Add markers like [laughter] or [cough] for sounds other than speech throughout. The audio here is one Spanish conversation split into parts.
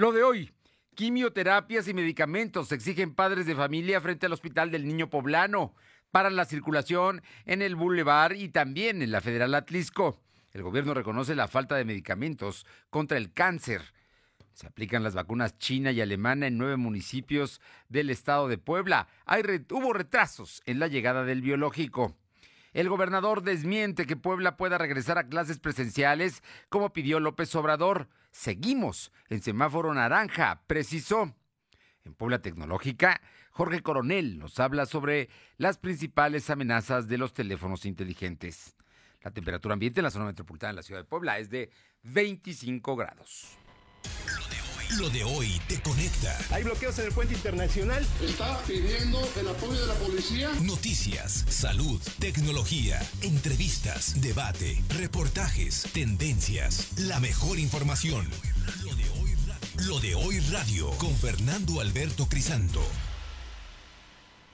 Lo de hoy, quimioterapias y medicamentos exigen padres de familia frente al Hospital del Niño Poblano. para la circulación en el Boulevard y también en la Federal Atlisco. El gobierno reconoce la falta de medicamentos contra el cáncer. Se aplican las vacunas china y alemana en nueve municipios del estado de Puebla. Hay hubo retrasos en la llegada del biológico. El gobernador desmiente que Puebla pueda regresar a clases presenciales como pidió López Obrador. Seguimos en semáforo naranja, precisó. En Puebla Tecnológica, Jorge Coronel nos habla sobre las principales amenazas de los teléfonos inteligentes. La temperatura ambiente en la zona metropolitana de la ciudad de Puebla es de 25 grados. Lo de hoy te conecta. Hay bloqueos en el puente internacional. Está pidiendo el apoyo de la policía. Noticias, salud, tecnología, entrevistas, debate, reportajes, tendencias, la mejor información. Lo de hoy, Lo de hoy radio con Fernando Alberto Crisanto.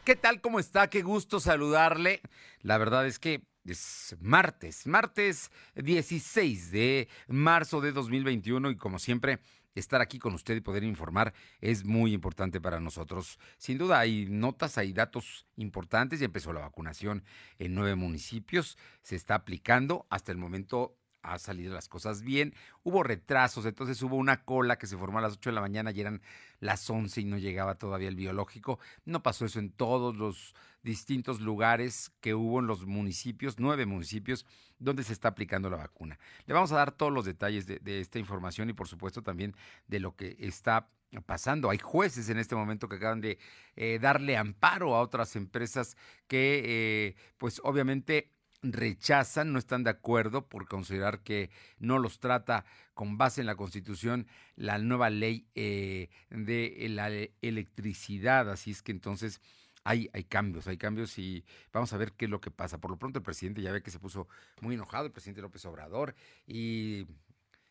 ¿Qué tal? ¿Cómo está? Qué gusto saludarle. La verdad es que es martes, martes 16 de marzo de 2021 y como siempre estar aquí con usted y poder informar es muy importante para nosotros. Sin duda hay notas, hay datos importantes. Ya empezó la vacunación en nueve municipios. Se está aplicando. Hasta el momento ha salido las cosas bien. Hubo retrasos, entonces hubo una cola que se formó a las 8 de la mañana y eran las 11 y no llegaba todavía el biológico. No pasó eso en todos los distintos lugares que hubo en los municipios, nueve municipios, donde se está aplicando la vacuna. Le vamos a dar todos los detalles de, esta información y por supuesto también de lo que está pasando. Hay jueces en este momento que acaban de eh, darle amparo a otras empresas que, eh, pues obviamente rechazan, no están de acuerdo por considerar que no los trata con base en la Constitución la nueva ley eh, de la electricidad. Así es que entonces hay, hay cambios, hay cambios y vamos a ver qué es lo que pasa. Por lo pronto el presidente ya ve que se puso muy enojado, el presidente López Obrador, y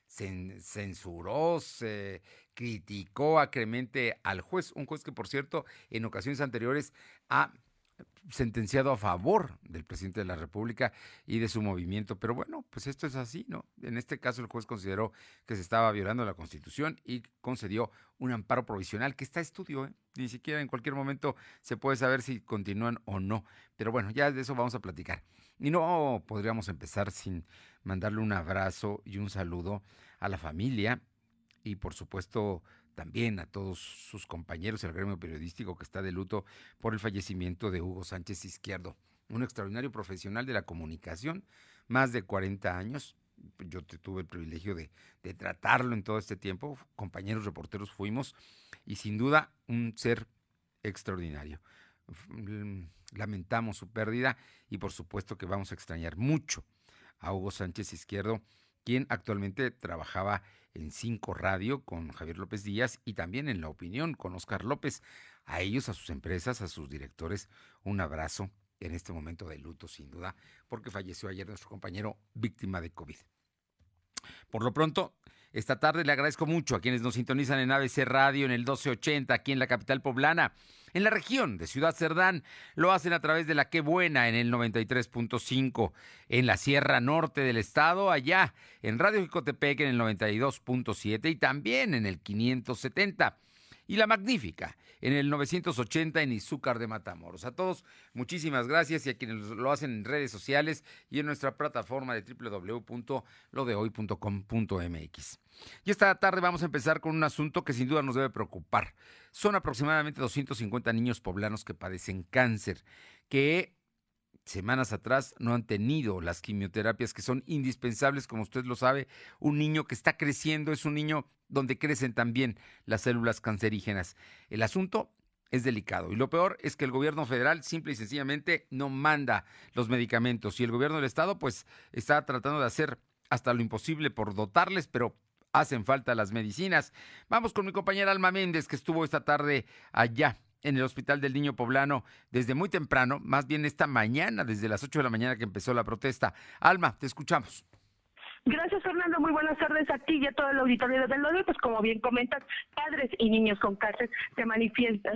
censuró, se criticó acremente al juez, un juez que por cierto en ocasiones anteriores ha sentenciado a favor del presidente de la República y de su movimiento. Pero bueno, pues esto es así, ¿no? En este caso el juez consideró que se estaba violando la Constitución y concedió un amparo provisional que está a estudio, ¿eh? Ni siquiera en cualquier momento se puede saber si continúan o no. Pero bueno, ya de eso vamos a platicar. Y no podríamos empezar sin mandarle un abrazo y un saludo a la familia y por supuesto también a todos sus compañeros del gremio periodístico que está de luto por el fallecimiento de Hugo Sánchez Izquierdo, un extraordinario profesional de la comunicación, más de 40 años. Yo tuve el privilegio de, de tratarlo en todo este tiempo, compañeros reporteros fuimos, y sin duda un ser extraordinario. Lamentamos su pérdida y por supuesto que vamos a extrañar mucho a Hugo Sánchez Izquierdo, quien actualmente trabajaba en Cinco Radio con Javier López Díaz y también en La Opinión con Oscar López. A ellos, a sus empresas, a sus directores, un abrazo en este momento de luto, sin duda, porque falleció ayer nuestro compañero víctima de COVID. Por lo pronto, esta tarde le agradezco mucho a quienes nos sintonizan en ABC Radio en el 1280 aquí en la capital poblana. En la región de Ciudad Cerdán lo hacen a través de la Qué Buena en el 93.5. En la Sierra Norte del Estado, allá en Radio Jicotepec en el 92.7 y también en el 570 y La Magnífica en el 980 en Izúcar de Matamoros. A todos, muchísimas gracias y a quienes lo hacen en redes sociales y en nuestra plataforma de www.lodehoy.com.mx. Y esta tarde vamos a empezar con un asunto que sin duda nos debe preocupar. Son aproximadamente 250 niños poblanos que padecen cáncer, que semanas atrás no han tenido las quimioterapias que son indispensables, como usted lo sabe. Un niño que está creciendo es un niño donde crecen también las células cancerígenas. El asunto es delicado y lo peor es que el gobierno federal simple y sencillamente no manda los medicamentos y el gobierno del estado pues está tratando de hacer hasta lo imposible por dotarles, pero hacen falta las medicinas. Vamos con mi compañera Alma Méndez que estuvo esta tarde allá en el Hospital del Niño Poblano desde muy temprano, más bien esta mañana, desde las 8 de la mañana que empezó la protesta. Alma, te escuchamos. Gracias, Fernando. Muy buenas tardes a ti y a todo el auditorio del Lode. Pues como bien comentas, padres y niños con cáncer se,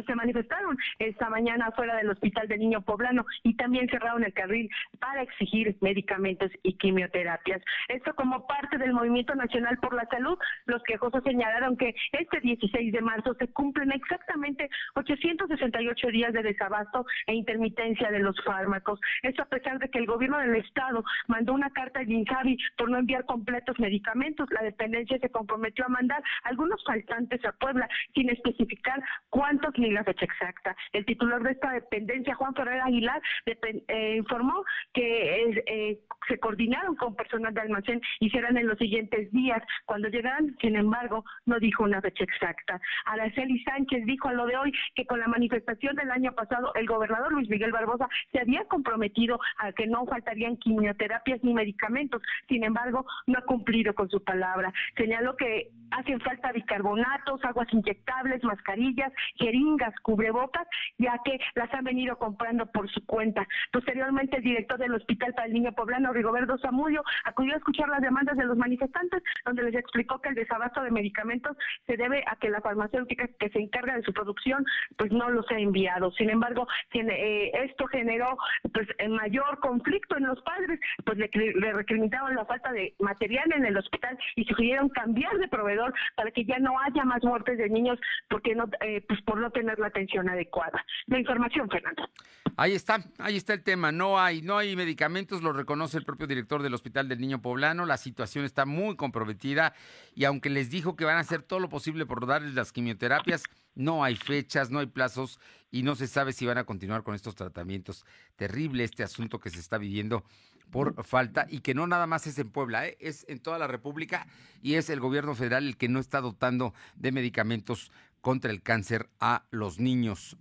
se manifestaron esta mañana fuera del Hospital del Niño Poblano y también cerraron el carril para exigir medicamentos y quimioterapias. Esto como parte del Movimiento Nacional por la Salud. Los quejosos señalaron que este 16 de marzo se cumplen exactamente 868 días de desabasto e intermitencia de los fármacos. Esto a pesar de que el gobierno del Estado mandó una carta a Insabi por no enviar completos medicamentos. La dependencia se comprometió a mandar algunos faltantes a Puebla sin especificar cuántos ni la fecha exacta. El titular de esta dependencia, Juan Ferrer Aguilar, eh, informó que eh, se coordinaron con personal de almacén y serán en los siguientes días. Cuando llegarán, sin embargo, no dijo una fecha exacta. Araceli Sánchez dijo a lo de hoy que con la manifestación del año pasado, el gobernador Luis Miguel Barbosa se había comprometido a que no faltarían quimioterapias ni medicamentos. Sin embargo, no ha cumplido con su palabra. Señaló que hacen falta bicarbonatos, aguas inyectables, mascarillas, jeringas, cubrebocas, ya que las han venido comprando por su cuenta. Posteriormente, el director del Hospital para el Niño Poblano, Rigoberto Zamudio, acudió a escuchar las demandas de los manifestantes, donde les explicó que el desabasto de medicamentos se debe a que la farmacéutica que se encarga de su producción, pues no los ha enviado. Sin embargo, eh, esto generó pues mayor conflicto en los padres, pues le, le recriminaron la falta de material en el hospital y sugirieron cambiar de proveedor para que ya no haya más muertes de niños porque no, eh, pues por no tener la atención adecuada. La información, Fernando. Ahí está, ahí está el tema. No hay, no hay medicamentos, lo reconoce el propio director del Hospital del Niño Poblano. La situación está muy comprometida y aunque les dijo que van a hacer todo lo posible por darles las quimioterapias, no hay fechas, no hay plazos y no se sabe si van a continuar con estos tratamientos. Terrible este asunto que se está viviendo por falta y que no nada más es en Puebla, ¿eh? es en toda la República y es el gobierno federal el que no está dotando de medicamentos contra el cáncer a los niños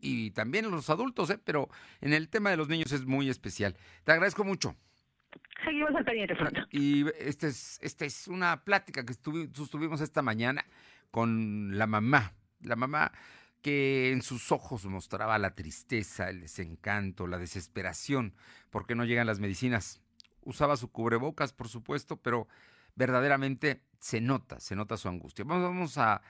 y también a los adultos, ¿eh? pero en el tema de los niños es muy especial. Te agradezco mucho. Seguimos al pendiente, Y esta es, esta es una plática que estuvimos esta mañana con la mamá. La mamá que en sus ojos mostraba la tristeza, el desencanto, la desesperación, porque no llegan las medicinas. Usaba su cubrebocas, por supuesto, pero verdaderamente se nota, se nota su angustia. Vamos, a,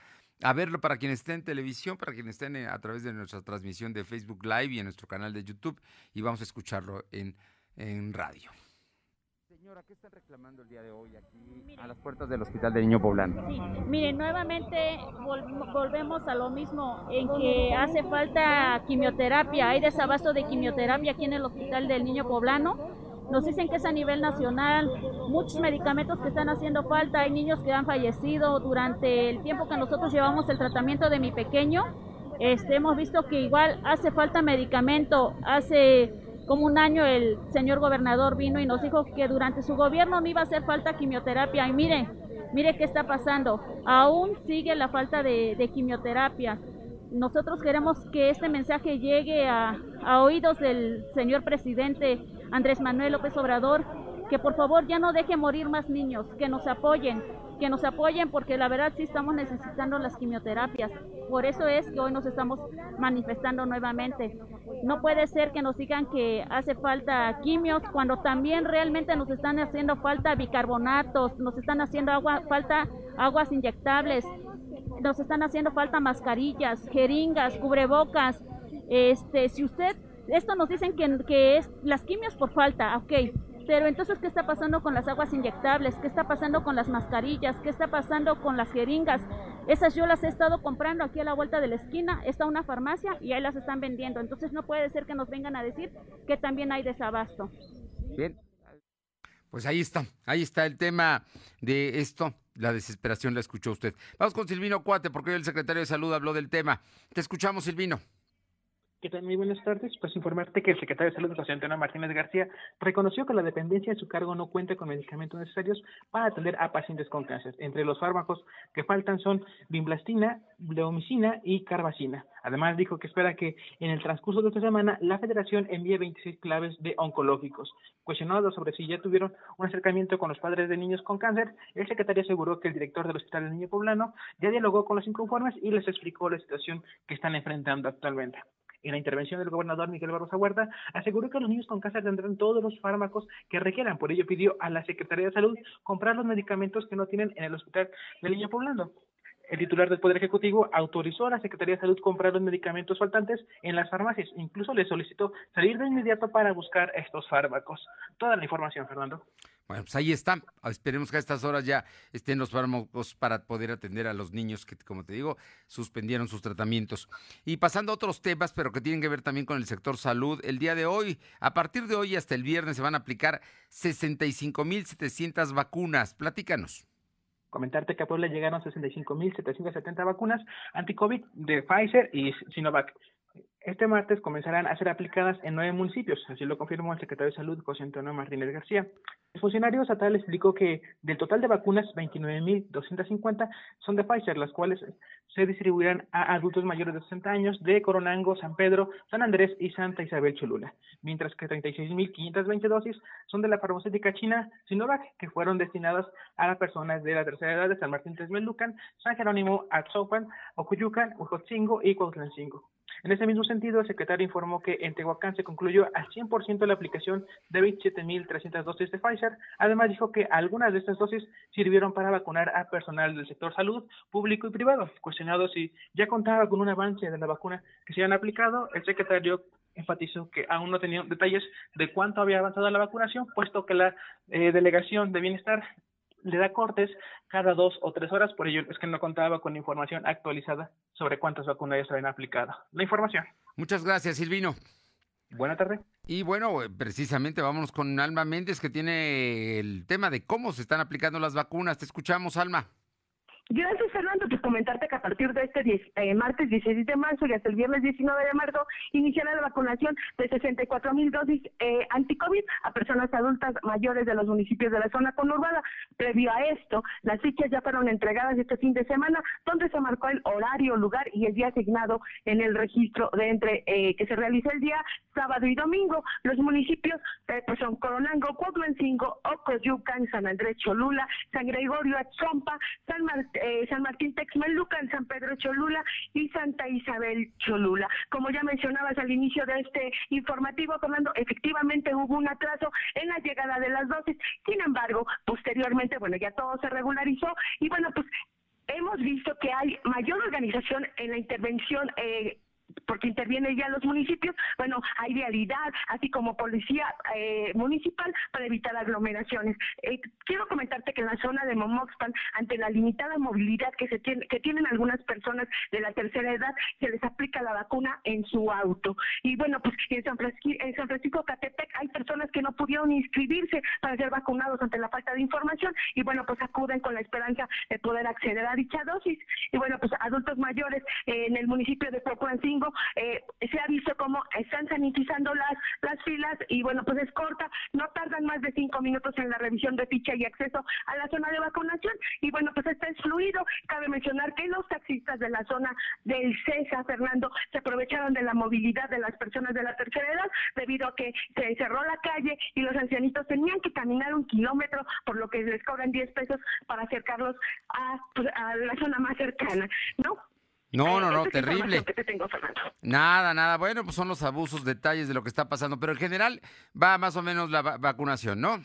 verlo para quienes estén en televisión, para quienes estén eh, a través de nuestra transmisión de Facebook Live y en nuestro canal de YouTube, y vamos a escucharlo en radio. Señora, ¿qué están reclamando el día de hoy aquí a las puertas del Hospital de Niño Poblano? Sí, mire, nuevamente volvemos a lo mismo, en que hace falta quimioterapia, hay desabasto de quimioterapia aquí en el Hospital del Niño Poblano. Nos dicen que es a nivel nacional, muchos medicamentos que están haciendo falta, hay niños que han fallecido durante el tiempo que nosotros llevamos el tratamiento de mi pequeño. Este, hemos visto que igual hace falta medicamento, hace como un año el señor gobernador vino y nos dijo que durante su gobierno no iba a hacer falta quimioterapia. Y mire, mire qué está pasando. Aún sigue la falta de, quimioterapia. Nosotros queremos que este mensaje llegue a, a oídos del señor presidente Andrés Manuel López Obrador, que por favor ya no deje morir más niños, que nos apoyen, que nos apoyen porque la verdad sí estamos necesitando las quimioterapias. Por eso es que hoy nos estamos manifestando nuevamente. No puede ser que nos digan que hace falta quimios cuando también realmente nos están haciendo falta bicarbonatos, nos están haciendo agua, falta aguas inyectables, nos están haciendo falta mascarillas, jeringas, cubrebocas. Este, si usted, esto nos dicen que, que es las quimios por falta, ok, pero entonces, ¿qué está pasando con las aguas inyectables? ¿Qué está pasando con las mascarillas? ¿Qué está pasando con las jeringas? Esas yo las he estado comprando aquí a la vuelta de la esquina. Está una farmacia y ahí las están vendiendo. Entonces, no puede ser que nos vengan a decir que también hay desabasto. Bien. Pues ahí está, ahí está el tema de esto. La desesperación la escuchó usted. Vamos con Silvino Cuate, porque hoy el secretario de Salud habló del tema. Te escuchamos, Silvino. ¿Qué tal? Muy buenas tardes. Pues informarte que el secretario de Salud, José Antonio Martínez García, reconoció que la dependencia de su cargo no cuenta con medicamentos necesarios para atender a pacientes con cáncer. Entre los fármacos que faltan son bimblastina, bleomicina y carbacina. Además, dijo que espera que en el transcurso de esta semana la federación envíe 26 claves de oncológicos. Cuestionado sobre si ya tuvieron un acercamiento con los padres de niños con cáncer, el secretario aseguró que el director del Hospital del Niño Poblano ya dialogó con los inconformes y les explicó la situación que están enfrentando actualmente. En la intervención del gobernador Miguel Barroso Huerta, aseguró que los niños con cáncer tendrán todos los fármacos que requieran. Por ello pidió a la Secretaría de Salud comprar los medicamentos que no tienen en el Hospital del Niño Poblando el titular del Poder Ejecutivo autorizó a la Secretaría de Salud comprar los medicamentos faltantes en las farmacias. Incluso le solicitó salir de inmediato para buscar estos fármacos. Toda la información, Fernando. Bueno, pues ahí está. Esperemos que a estas horas ya estén los fármacos para poder atender a los niños que, como te digo, suspendieron sus tratamientos. Y pasando a otros temas, pero que tienen que ver también con el sector salud, el día de hoy, a partir de hoy hasta el viernes, se van a aplicar 65.700 vacunas. Platícanos. Comentarte que a Puebla llegaron 65.770 vacunas anti-COVID de Pfizer y Sinovac. Este martes comenzarán a ser aplicadas en nueve municipios, así lo confirmó el secretario de Salud, José Antonio Martínez García. El funcionario estatal explicó que del total de vacunas, 29.250 son de Pfizer, las cuales se distribuirán a adultos mayores de 60 años de Coronango, San Pedro, San Andrés y Santa Isabel Cholula, mientras que 36.520 dosis son de la farmacéutica china Sinovac, que fueron destinadas a las personas de la tercera edad de San Martín Texmelucan, San Jerónimo, Atzopan, Ocuyucan, Ujotzingo y Cuautlancingo. En ese mismo sentido, el secretario informó que en Tehuacán se concluyó al 100% la aplicación de 27.300 dosis de Pfizer. Además, dijo que algunas de estas dosis sirvieron para vacunar a personal del sector salud, público y privado. Cuestionado si ya contaba con un avance de la vacuna que se habían aplicado, el secretario enfatizó que aún no tenía detalles de cuánto había avanzado la vacunación, puesto que la eh, delegación de bienestar le da cortes cada dos o tres horas, por ello es que no contaba con información actualizada sobre cuántas vacunas ya se habían aplicado. La información. Muchas gracias, Silvino. Buena tarde. Y bueno, eh, precisamente vámonos con Alma Méndez, que tiene el tema de cómo se están aplicando las vacunas. Te escuchamos, Alma. Gracias, Fernando. Pues comentarte que a partir de este eh, martes 16 de marzo y hasta el viernes 19 de marzo iniciará la vacunación de 64 mil dosis eh, anti-COVID a personas adultas mayores de los municipios de la zona conurbada. Previo a esto, las fichas ya fueron entregadas este fin de semana, donde se marcó el horario, lugar y el día asignado en el registro de entre eh, que se realiza el día sábado y domingo. Los municipios eh, pues son Coronango, Cuautlancingo, Ocoyucan, San Andrés Cholula, San Gregorio Achompa, San Martín eh, San Martín Texmelucan, San Pedro Cholula y Santa Isabel Cholula. Como ya mencionabas al inicio de este informativo, Fernando, efectivamente hubo un atraso en la llegada de las dosis. Sin embargo, posteriormente, bueno, ya todo se regularizó y bueno, pues hemos visto que hay mayor organización en la intervención eh, porque intervienen ya los municipios, bueno, hay vialidad, así como policía eh, municipal para evitar aglomeraciones. Eh, quiero comentarte que en la zona de Momoxpan, ante la limitada movilidad que se tiene, que tienen algunas personas de la tercera edad, se les aplica la vacuna en su auto. Y bueno, pues en San Francisco, en San Francisco Catepec hay personas que no pudieron inscribirse para ser vacunados ante la falta de información y bueno, pues acuden con la esperanza de poder acceder a dicha dosis. Y bueno, pues adultos mayores en el municipio de Eh, se ha visto cómo están sanitizando las, las filas y bueno, pues es corta, no tardan más de cinco minutos en la revisión de ficha y acceso a la zona de vacunación y bueno, pues este es fluido. Cabe mencionar que los taxistas de la zona del CESA, Fernando, se aprovecharon de la movilidad de las personas de la tercera edad debido a que se cerró la calle y los ancianitos tenían que caminar un kilómetro, por lo que les cobran 10 pesos para acercarlos a, pues, a la zona más cercana, ¿no? No, no, no, terrible. nada, nada. Bueno, pues son los abusos, detalles de lo que está pasando, pero en general va más o menos la vacunación, ¿no?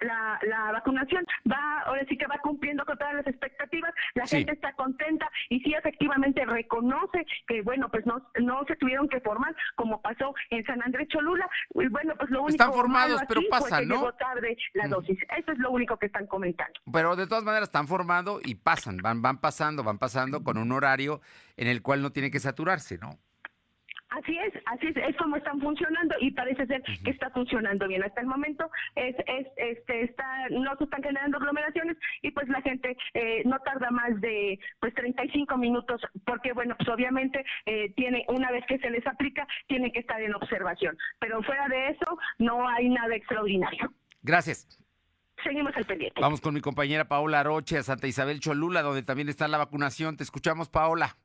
La, la vacunación va, ahora sí que va cumpliendo con todas las expectativas, la gente está contenta y sí efectivamente reconoce que bueno, pues no, no se tuvieron que formar como pasó en San Andrés Cholula, y bueno, pues lo único Están formados, pero pasan, ¿no? Llegó tarde la dosis, eso es lo único que están comentando. Pero de todas maneras están formados y pasan, van, van pasando, van pasando con un horario en el cual no tiene que saturarse, ¿no? Así es, así es, es como están funcionando y parece ser que está funcionando bien. Hasta el momento es, es, este, está, no se están generando aglomeraciones y pues la gente eh, no tarda más de pues 35 minutos porque bueno, pues obviamente eh, tiene una vez que se les aplica tiene que estar en observación, pero fuera de eso no hay nada extraordinario. Gracias. Seguimos al pendiente. Vamos con mi compañera Paola Roche a Santa Isabel Cholula, donde también está la vacunación. Te escuchamos, Paola.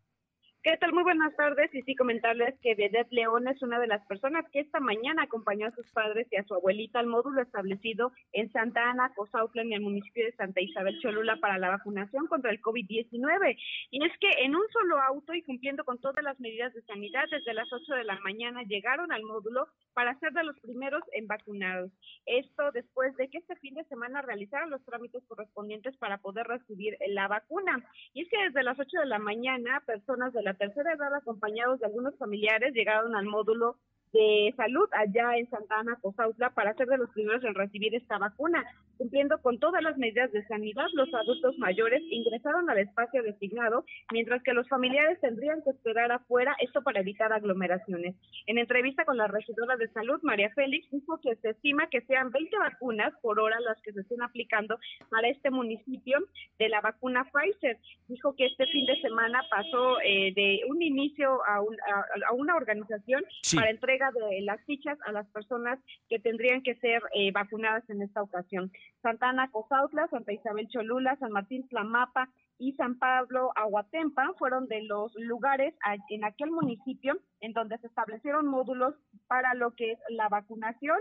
¿Qué tal? Muy buenas tardes. Y sí, comentarles que Vedette León es una de las personas que esta mañana acompañó a sus padres y a su abuelita al módulo establecido en Santa Ana, Cozautla, en el municipio de Santa Isabel Cholula, para la vacunación contra el COVID-19. Y es que en un solo auto y cumpliendo con todas las medidas de sanidad, desde las 8 de la mañana llegaron al módulo para ser de los primeros en vacunados. Esto después de que este fin de semana realizaron los trámites correspondientes para poder recibir la vacuna. Y es que desde las 8 de la mañana, personas de la tercera edad acompañados de algunos familiares llegaron al módulo de salud allá en Santana, Cozautla, para ser de los primeros en recibir esta vacuna. Cumpliendo con todas las medidas de sanidad, los adultos mayores ingresaron al espacio designado, mientras que los familiares tendrían que esperar afuera, esto para evitar aglomeraciones. En entrevista con la regidora de salud, María Félix, dijo que se estima que sean 20 vacunas por hora las que se estén aplicando para este municipio de la vacuna Pfizer. Dijo que este fin de semana pasó eh, de un inicio a, a, una organización para entrega de las fichas a las personas que tendrían que ser eh, vacunadas en esta ocasión. Santana Cozautla, Santa Isabel Cholula, San Martín Tlamapa y San Pablo Aguatempa fueron de los lugares en aquel municipio en donde se establecieron módulos para lo que es la vacunación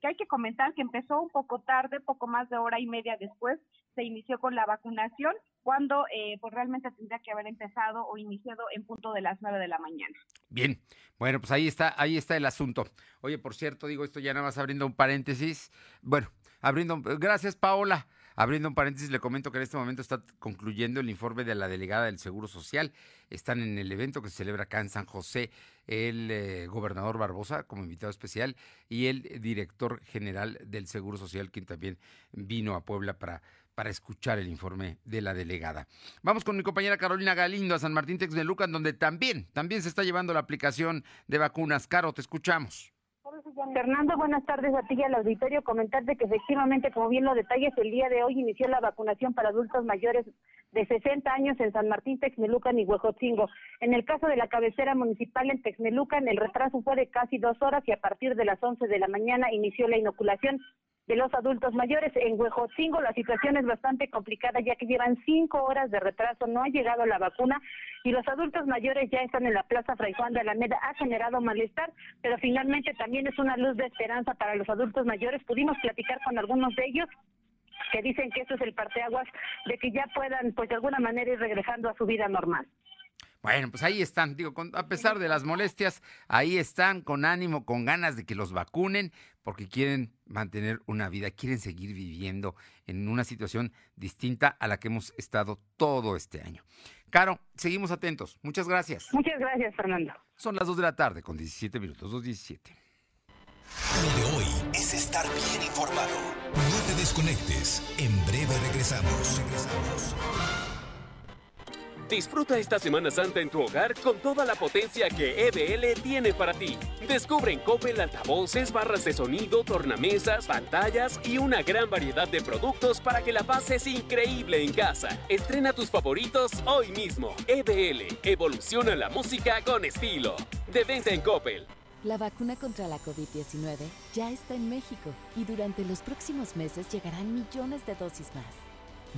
que hay que comentar que empezó un poco tarde, poco más de hora y media después se inició con la vacunación, cuando eh, pues realmente tendría que haber empezado o iniciado en punto de las nueve de la mañana. Bien, bueno, pues ahí está, ahí está el asunto. Oye, por cierto, digo esto ya nada más abriendo un paréntesis. Bueno, abriendo, gracias Paola. Abriendo un paréntesis, le comento que en este momento está concluyendo el informe de la delegada del Seguro Social. Están en el evento que se celebra acá en San José el eh, gobernador Barbosa como invitado especial y el director general del Seguro Social, quien también vino a Puebla para, para escuchar el informe de la delegada. Vamos con mi compañera Carolina Galindo a San Martín Texmelucan, donde también, también se está llevando la aplicación de vacunas. Caro, te escuchamos. Fernando, buenas tardes a ti y al auditorio. Comentarte que efectivamente, como bien lo detalles, el día de hoy inició la vacunación para adultos mayores de 60 años en San Martín, Texmelucan y Huejotzingo. En el caso de la cabecera municipal en Texmelucan, el retraso fue de casi dos horas y a partir de las 11 de la mañana inició la inoculación de los adultos mayores. En Huejotzingo la situación es bastante complicada ya que llevan cinco horas de retraso, no ha llegado la vacuna y los adultos mayores ya están en la Plaza Fray Juan de Alameda. Ha generado malestar, pero finalmente también es una luz de esperanza para los adultos mayores. Pudimos platicar con algunos de ellos que dicen que esto es el parteaguas de que ya puedan, pues de alguna manera, ir regresando a su vida normal. Bueno, pues ahí están, digo, a pesar de las molestias, ahí están con ánimo, con ganas de que los vacunen, porque quieren mantener una vida, quieren seguir viviendo en una situación distinta a la que hemos estado todo este año. Caro, seguimos atentos. Muchas gracias. Muchas gracias, Fernando. Son las 2 de la tarde con 17 minutos, 2.17. Lo de hoy es estar bien informado. No te desconectes. En breve regresamos. Regresamos. Disfruta esta Semana Santa en tu hogar con toda la potencia que EBL tiene para ti. Descubre en Coppel altavoces, barras de sonido, tornamesas, pantallas y una gran variedad de productos para que la pases increíble en casa. Estrena tus favoritos hoy mismo. EBL, evoluciona la música con estilo. De venta en Coppel. La vacuna contra la COVID-19 ya está en México y durante los próximos meses llegarán millones de dosis más.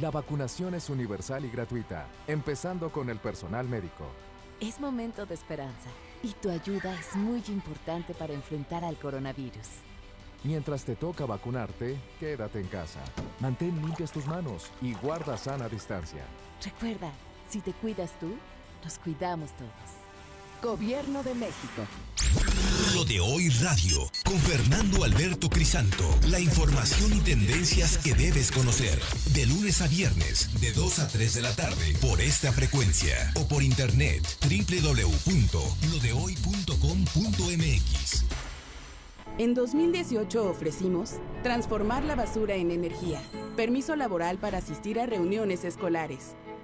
La vacunación es universal y gratuita, empezando con el personal médico. Es momento de esperanza y tu ayuda es muy importante para enfrentar al coronavirus. Mientras te toca vacunarte, quédate en casa. Mantén limpias tus manos y guarda sana distancia. Recuerda, si te cuidas tú, nos cuidamos todos. Gobierno de México. Lo de hoy radio, con Fernando Alberto Crisanto. La información y tendencias que debes conocer. De lunes a viernes, de 2 a 3 de la tarde, por esta frecuencia. O por internet, www.lodehoy.com.mx. En 2018 ofrecimos transformar la basura en energía, permiso laboral para asistir a reuniones escolares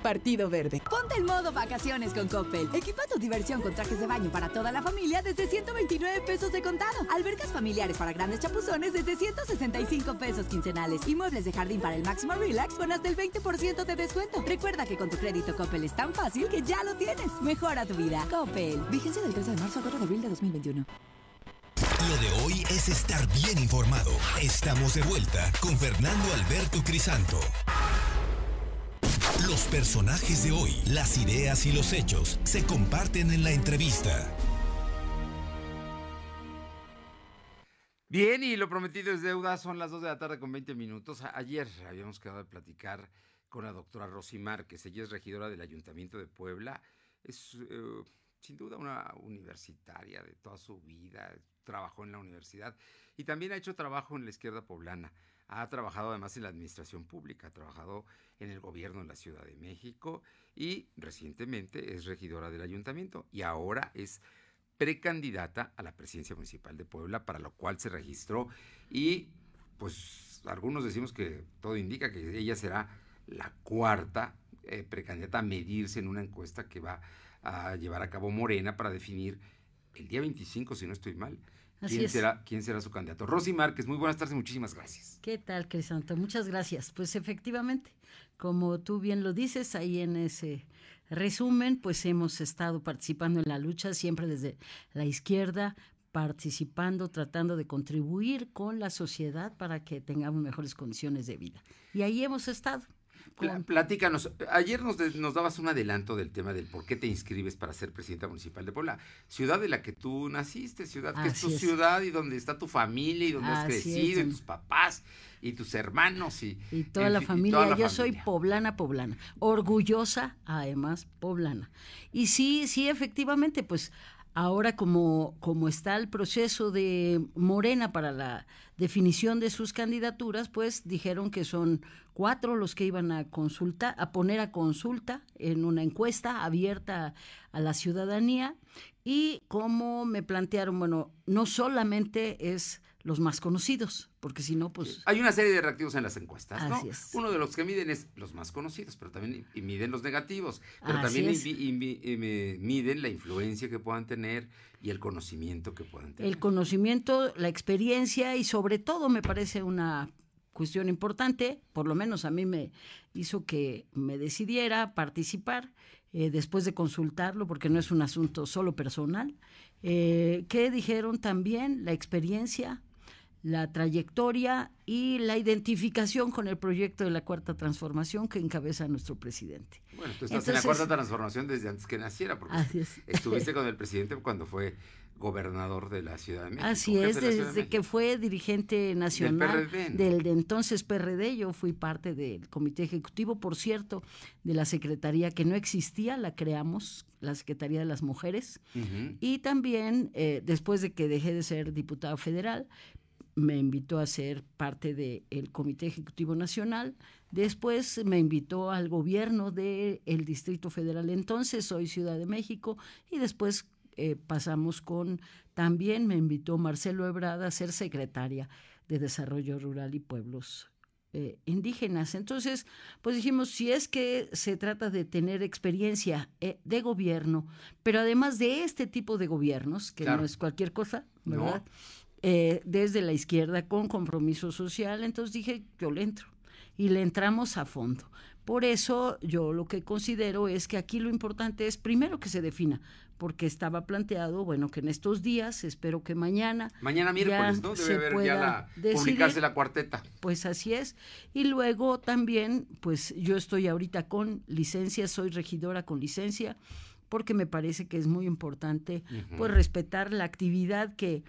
Partido Verde. Ponte en modo vacaciones con Coppel. Equipa tu diversión con trajes de baño para toda la familia desde 129 pesos de contado. Albercas familiares para grandes chapuzones desde 165 pesos quincenales. Y muebles de jardín para el máximo relax con hasta el 20% de descuento. Recuerda que con tu crédito Coppel es tan fácil que ya lo tienes. Mejora tu vida. Coppel. Vigencia del 13 de marzo al 4 de abril de 2021. Lo de hoy es estar bien informado. Estamos de vuelta con Fernando Alberto Crisanto. Los personajes de hoy, las ideas y los hechos se comparten en la entrevista. Bien, y lo prometido es deuda, son las 2 de la tarde con 20 minutos. Ayer habíamos quedado de platicar con la doctora Rosy Márquez, ella es regidora del Ayuntamiento de Puebla, es eh, sin duda una universitaria de toda su vida, trabajó en la universidad y también ha hecho trabajo en la izquierda poblana. Ha trabajado además en la administración pública, ha trabajado en el gobierno en la Ciudad de México y recientemente es regidora del ayuntamiento y ahora es precandidata a la presidencia municipal de Puebla, para lo cual se registró y pues algunos decimos que todo indica que ella será la cuarta eh, precandidata a medirse en una encuesta que va a llevar a cabo Morena para definir el día 25, si no estoy mal, Así quién es. será, quién será su candidato. Rosy Márquez, muy buenas tardes, muchísimas gracias. ¿Qué tal, Crisanto? Muchas gracias. Pues efectivamente, como tú bien lo dices, ahí en ese resumen, pues hemos estado participando en la lucha siempre desde la izquierda, participando, tratando de contribuir con la sociedad para que tengamos mejores condiciones de vida. Y ahí hemos estado. Pla- Platícanos, ayer nos, nos dabas un adelanto del tema del por qué te inscribes para ser presidenta municipal de Puebla, ciudad de la que tú naciste, ciudad que es tu es. ciudad y donde está tu familia y donde has es, crecido y tus papás y tus hermanos y, Y toda en la familia. toda la Yo soy poblana, poblana. Orgullosa, además, poblana. Y sí, sí, efectivamente, pues ahora como, como está el proceso de Morena para la definición de sus candidaturas, pues dijeron que son cuatro los que iban a consultar, a poner a consulta en una encuesta abierta a la ciudadanía. Y como me plantearon, bueno, no solamente es los más conocidos, porque si no, pues Hay una serie de reactivos en las encuestas, ¿no? Así es. Uno de los que miden es los más conocidos, pero también y miden los negativos, pero Así también y miden la influencia que puedan tener y el conocimiento que puedan tener. el conocimiento, la experiencia y sobre todo me parece una cuestión importante, por lo menos a mí me hizo que me decidiera participar eh, después de consultarlo, porque no es un asunto solo personal, eh, que dijeron también la experiencia, la trayectoria y la identificación con el proyecto de la Cuarta Transformación que encabeza nuestro presidente. Bueno, tú estás en la cuarta transformación desde antes que naciera, porque es. estuviste con el presidente cuando fue gobernador de la Ciudad de México. Así es, de de desde que fue dirigente nacional PRD, ¿no? del de entonces PRD, yo fui parte del comité ejecutivo, por cierto, de la secretaría que no existía, la creamos, la Secretaría de las Mujeres, y también eh, después de que dejé de ser diputado federal, me invitó a ser parte del Comité Ejecutivo Nacional. Después me invitó al gobierno del Distrito Federal. Entonces soy Ciudad de México y después eh, pasamos con, también me invitó Marcelo Ebrada a ser secretaria de Desarrollo Rural y Pueblos eh, Indígenas. Entonces, pues dijimos, si es que se trata de tener experiencia eh, de gobierno, pero además de este tipo de gobiernos, que Claro. no es cualquier cosa. ¿verdad? Desde la izquierda con compromiso social, entonces dije, yo le entro y le entramos a fondo. Por eso yo lo que considero es que aquí lo importante es primero que se defina, porque estaba planteado, bueno, que en estos días, espero que mañana. Mañana ya miércoles, ¿no? se Debe haber ya pueda la, decidir. publicarse la cuarteta. Pues así es. Y luego también, pues yo estoy ahorita con licencia, soy regidora con licencia, porque me parece que es muy importante, pues respetar la actividad que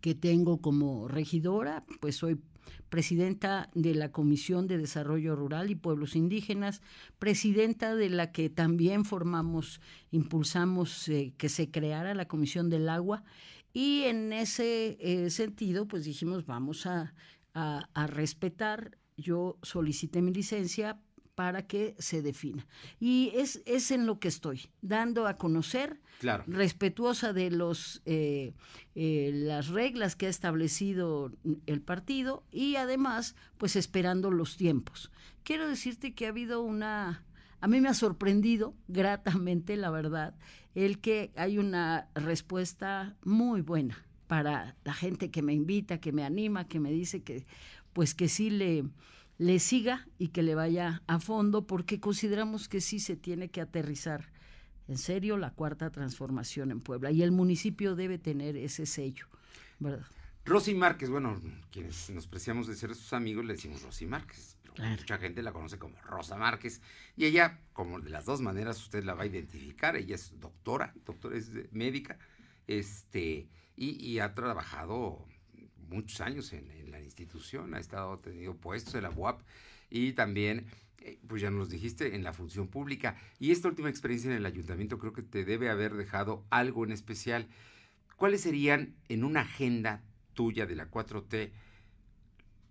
que tengo como regidora, pues soy presidenta de la Comisión de Desarrollo Rural y Pueblos Indígenas, presidenta de la que también formamos, impulsamos eh, que se creara la Comisión del Agua. Y en ese eh, sentido, pues dijimos, vamos a, a- a respetar, yo solicité mi licencia para que se defina. Y es, es en lo que estoy, dando a conocer Claro. respetuosa de los eh, eh, las reglas que ha establecido el partido y además pues esperando los tiempos quiero decirte que ha habido una a mí me ha sorprendido [laughs] gratamente, la verdad, el que hay una respuesta muy buena para la gente que me invita, que me anima, que me dice que pues que sí le, le siga y que le vaya a fondo, porque consideramos que sí se tiene que aterrizar en serio la cuarta transformación en Puebla y el municipio debe tener ese sello, ¿verdad? Rosy Márquez, bueno, quienes nos preciamos de ser sus amigos le decimos Rosy Márquez. Pero Mucha gente la conoce como Rosa Márquez. Y ella, como de las dos maneras, usted la va a identificar. Ella es doctora, doctora es médica, este, y, ha trabajado muchos años en, la institución, ha estado tenido puestos en la UAP y también, eh, pues ya nos dijiste, en la función pública. Y esta última experiencia en el ayuntamiento creo que te debe haber dejado algo en especial. ¿Cuáles serían en una agenda tuya de la 4T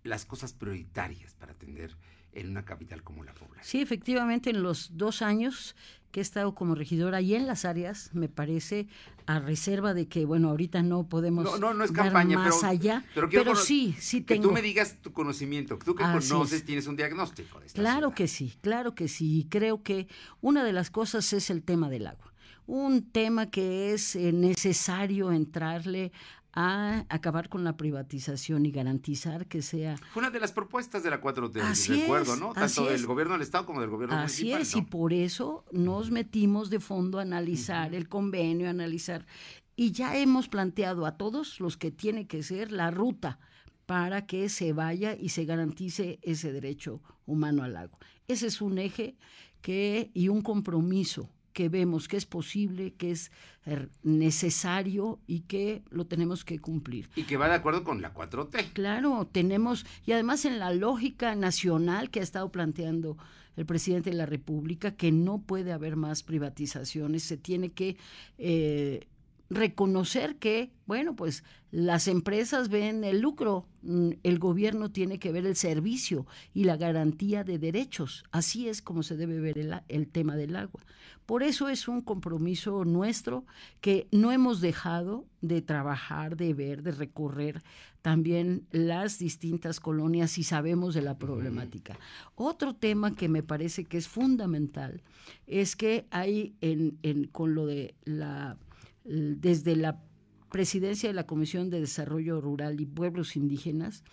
las cosas prioritarias para atender en una capital como la Puebla. Sí, efectivamente, en los dos años que he estado como regidora y en las áreas, me parece, a reserva de que, bueno, ahorita no podemos no, no, no es campaña, más allá, pero, sí, sí tengo. Que tú me digas tu conocimiento, tú que conoces, tienes un diagnóstico. claro que sí, claro que sí. Creo que una de las cosas es el tema del agua un tema que es eh, necesario entrarle a acabar con la privatización y garantizar que sea... Fue una de las propuestas de la 4T, así recuerdo, ¿no? Tanto del gobierno del Estado como del gobierno así municipal. Así es, y por eso nos metimos de fondo a analizar el convenio, a analizar... Y ya hemos planteado a todos los que tiene que ser la ruta para que se vaya y se garantice ese derecho humano al agua. Ese es un eje que y un compromiso que vemos que es posible, que es er, necesario y que lo tenemos que cumplir. Y que va de acuerdo con la 4T. Claro, tenemos, y además en la lógica nacional que ha estado planteando el presidente de la República, que no puede haber más privatizaciones, se tiene que eh, reconocer que, bueno, pues las empresas ven el lucro, mm, el gobierno tiene que ver el servicio y la garantía de derechos. Así es como se debe ver el, el, tema del agua. Por eso es un compromiso nuestro que no hemos dejado de trabajar, de ver, de recorrer también las distintas colonias y sabemos de la problemática. Otro tema que me parece que es fundamental es que hay en, en, con lo de la desde la presidencia de la Comisión de Desarrollo Rural y Pueblos Indígenas,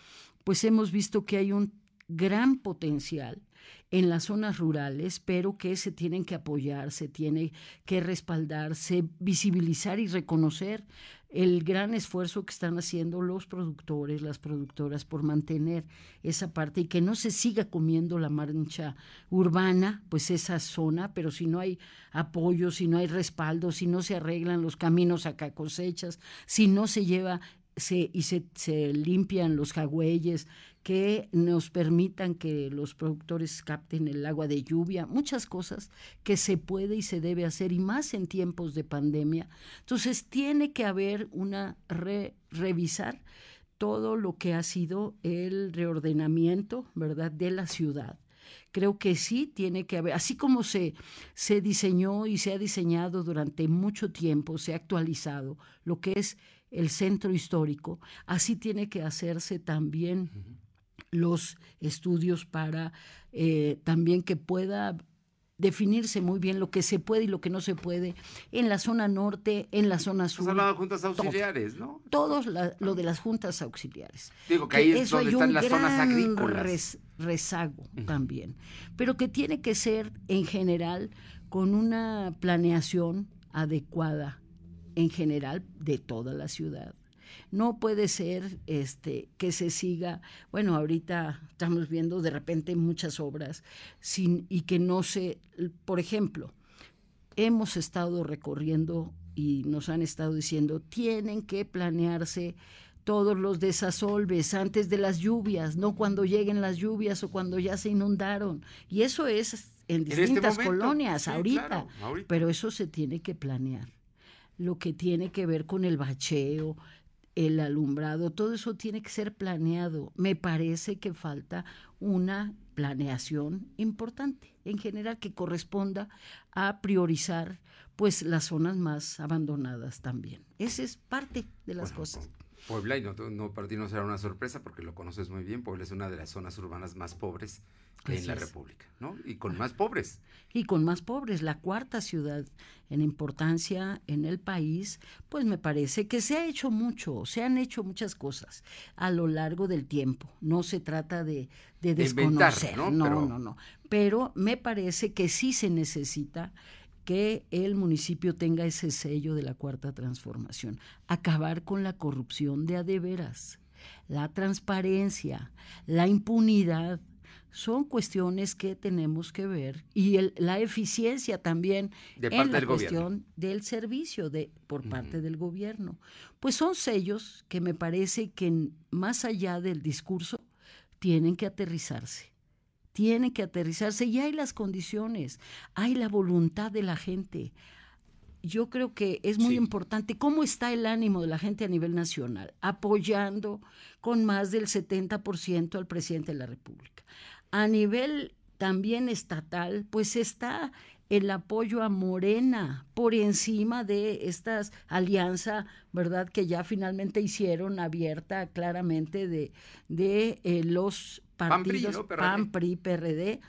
pues hemos visto que hay un gran potencial en las zonas rurales, pero que se tienen que apoyar, se tiene que respaldarse, visibilizar y reconocer el gran esfuerzo que están haciendo los productores, las productoras por mantener esa parte y que no se siga comiendo la mancha urbana, pues esa zona, pero si no hay apoyo, si no hay respaldo, si no se arreglan los caminos acá cosechas, si no se lleva se, y se, se limpian los jagüeyes, que nos permitan que los productores capten el agua de lluvia, muchas cosas que se puede y se debe hacer, y más en tiempos de pandemia. Entonces tiene que haber una revisar todo lo que ha sido el reordenamiento, ¿verdad?, de la ciudad. Creo que sí tiene que haber, así como se, se diseñó y se ha diseñado durante mucho tiempo, se ha actualizado lo que es el centro histórico, así tiene que hacerse también los estudios para eh, también que pueda definirse muy bien lo que se puede y lo que no se puede en la zona norte, en la zona sur. Has hablado de juntas auxiliares, ¿no? Todos lo de las juntas auxiliares. Digo que ahí es donde están las zonas agrícolas. rezago también, pero que tiene que ser en general con una planeación adecuada en general de toda la ciudad. No puede ser este, que se siga, bueno, ahorita estamos viendo de repente muchas obras sin, y que no se, por ejemplo, hemos estado recorriendo y nos han estado diciendo, tienen que planearse todos los desasolves antes de las lluvias, no cuando lleguen las lluvias o cuando ya se inundaron. Y eso es en este distintas colonias ahorita, pero eso se tiene que planear. Lo que tiene que ver con el bacheo, el alumbrado, todo eso tiene que ser planeado. Me parece que falta una planeación importante en general que corresponda a priorizar pues las zonas más abandonadas también. Esa es parte de las cosas. Puebla, y no, no para ti no será una sorpresa porque lo conoces muy bien, Puebla es una de las zonas urbanas más pobres en la República, ¿no? Y con más pobres. Y con más pobres, la cuarta ciudad en importancia en el país, pues me parece que se ha hecho mucho, se han hecho muchas cosas a lo largo del tiempo. No se trata de, desconocer, ¿no? No, no, no. Pero me parece que sí se necesita que el municipio tenga ese sello de la cuarta transformación, acabar con la corrupción de adeveras, la transparencia, la impunidad, son cuestiones que tenemos que ver y la eficiencia también en la cuestión del servicio de por parte del gobierno. Pues son sellos que me parece que más allá del discurso tienen que aterrizarse. Tienen que aterrizarse y hay las condiciones, hay la voluntad de la gente. Yo creo que es muy importante cómo está el ánimo de la gente a nivel nacional, apoyando con más del 70% al presidente de la República a nivel también estatal, pues está el apoyo a Morena por encima de esta alianza, ¿verdad? Que ya finalmente hicieron abierta claramente de, de eh, los partidos PAN, PRI, PRD,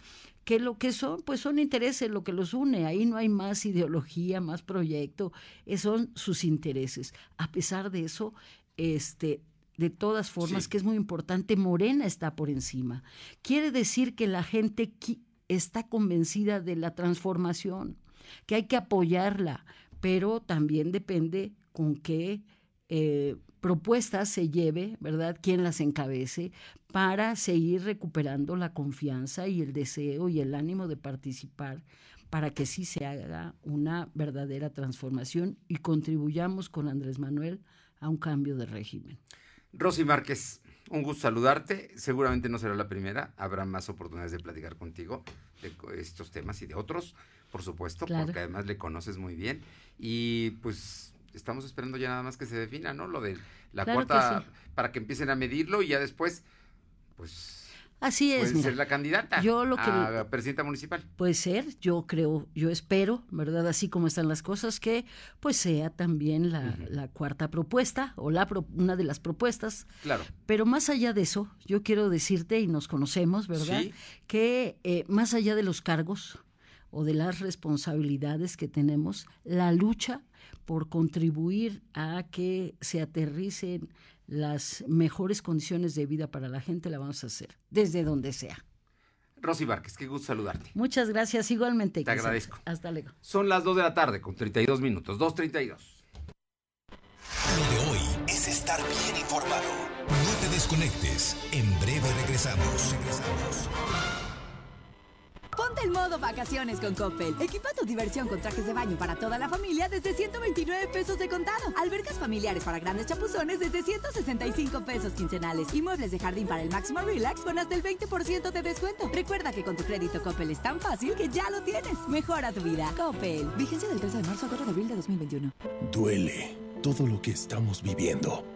que lo que son, pues son intereses lo que los une. Ahí no hay más ideología, más proyecto, eh, son sus intereses. A pesar de eso, este, de todas formas, que es muy importante, Morena está por encima. Quiere decir que la gente está convencida de la transformación, que hay que apoyarla, pero también depende con qué eh, propuestas se lleve, ¿verdad? Quién las encabece para seguir recuperando la confianza y el deseo y el ánimo de participar para que sí se haga una verdadera transformación y contribuyamos con Andrés Manuel a un cambio de régimen. Rosy Márquez, un gusto saludarte. Seguramente no será la primera. Habrá más oportunidades de platicar contigo de estos temas y de otros, por supuesto, porque además le conoces muy bien. Y pues estamos esperando ya nada más que se defina, ¿no? Lo de la cuarta, para que empiecen a medirlo y ya después, pues Así es. Puede ser la candidata yo lo que, a presidenta municipal. Puede ser, yo creo, yo espero, ¿verdad? Así como están las cosas, que pues sea también la, cuarta propuesta o la una de las propuestas. Claro. Pero más allá de eso, yo quiero decirte, y nos conocemos, ¿verdad? Que eh, más allá de los cargos o de las responsabilidades que tenemos, la lucha por contribuir a que se aterricen las mejores condiciones de vida para la gente la vamos a hacer, desde donde sea. Rosy Várquez, qué gusto saludarte. Muchas gracias, igualmente. Te agradezco. Hasta luego. Son las 2 de la tarde con 32 minutos, 2.32. Lo de hoy es estar bien informado. No te desconectes. En breve regresamos. Regresamos. Ponte en modo vacaciones con Coppel. Equipa tu diversión con trajes de baño para toda la familia desde 129 pesos de contado. Albercas familiares para grandes chapuzones desde 165 pesos quincenales. Y muebles de jardín para el máximo relax con hasta el 20% de descuento. Recuerda que con tu crédito Coppel es tan fácil que ya lo tienes. Mejora tu vida. Coppel. Vigencia del 13 de marzo a 4 de abril de 2021. Duele todo lo que estamos viviendo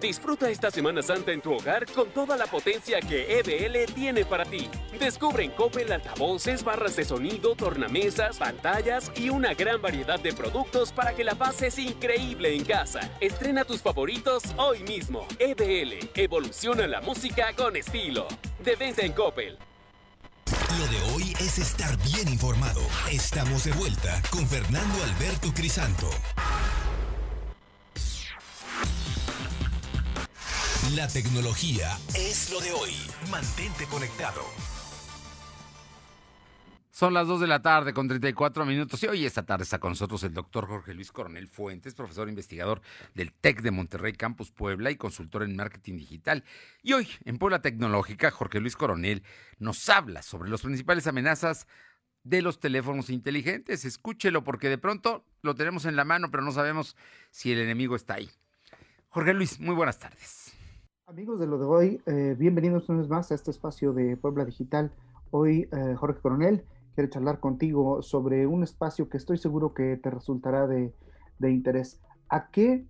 Disfruta esta Semana Santa en tu hogar con toda la potencia que EBL tiene para ti. Descubre en Coppel altavoces, barras de sonido, tornamesas, pantallas y una gran variedad de productos para que la pases increíble en casa. Estrena tus favoritos hoy mismo. EBL, evoluciona la música con estilo. De venta en Coppel. Lo de hoy es estar bien informado. Estamos de vuelta con Fernando Alberto Crisanto. La tecnología es lo de hoy. Mantente conectado. Son las 2 de la tarde con 34 minutos y hoy esta tarde está con nosotros el doctor Jorge Luis Coronel Fuentes, profesor investigador del TEC de Monterrey Campus Puebla y consultor en marketing digital. Y hoy en Puebla Tecnológica, Jorge Luis Coronel nos habla sobre las principales amenazas de los teléfonos inteligentes. Escúchelo porque de pronto lo tenemos en la mano, pero no sabemos si el enemigo está ahí. Jorge Luis, muy buenas tardes. Amigos de lo de hoy, eh, bienvenidos una vez más a este espacio de Puebla Digital. Hoy eh, Jorge Coronel quiere charlar contigo sobre un espacio que estoy seguro que te resultará de, de interés. ¿A qué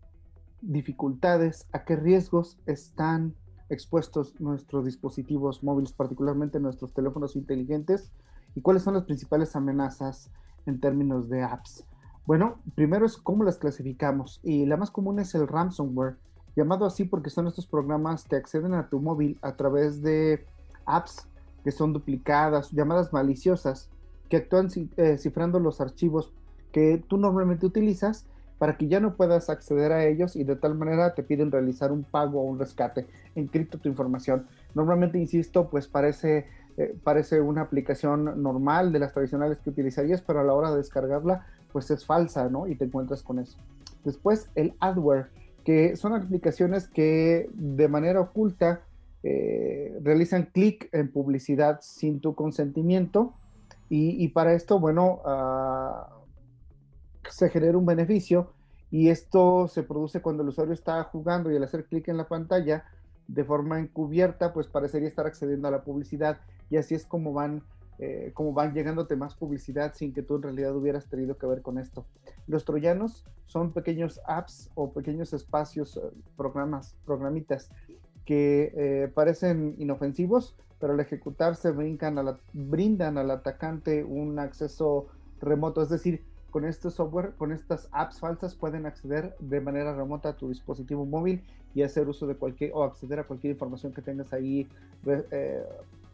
dificultades, a qué riesgos están expuestos nuestros dispositivos móviles, particularmente nuestros teléfonos inteligentes? ¿Y cuáles son las principales amenazas en términos de apps? Bueno, primero es cómo las clasificamos y la más común es el ransomware, llamado así porque son estos programas que acceden a tu móvil a través de apps que son duplicadas, llamadas maliciosas, que actúan eh, cifrando los archivos que tú normalmente utilizas para que ya no puedas acceder a ellos y de tal manera te piden realizar un pago o un rescate, encripto tu información. Normalmente, insisto, pues parece, eh, parece una aplicación normal de las tradicionales que utilizarías, pero a la hora de descargarla, pues es falsa, ¿no? Y te encuentras con eso. Después, el adware, que son aplicaciones que de manera oculta eh, realizan clic en publicidad sin tu consentimiento y, para esto, bueno, ah, se genera un beneficio y esto se produce cuando el usuario está jugando y al hacer clic en la pantalla de forma encubierta, pues parecería estar accediendo a la publicidad. Y así es como van, eh, como van llegándote más publicidad sin que tú en realidad hubieras tenido que ver con esto. Los troyanos son pequeños apps o pequeños espacios, eh, programas, programitas que eh, parecen inofensivos, pero al ejecutarse brincan a la, brindan al atacante un acceso remoto, es decir, con este software, con estas apps falsas pueden acceder de manera remota a tu dispositivo móvil y hacer uso de cualquier o acceder a cualquier información que tengas ahí eh,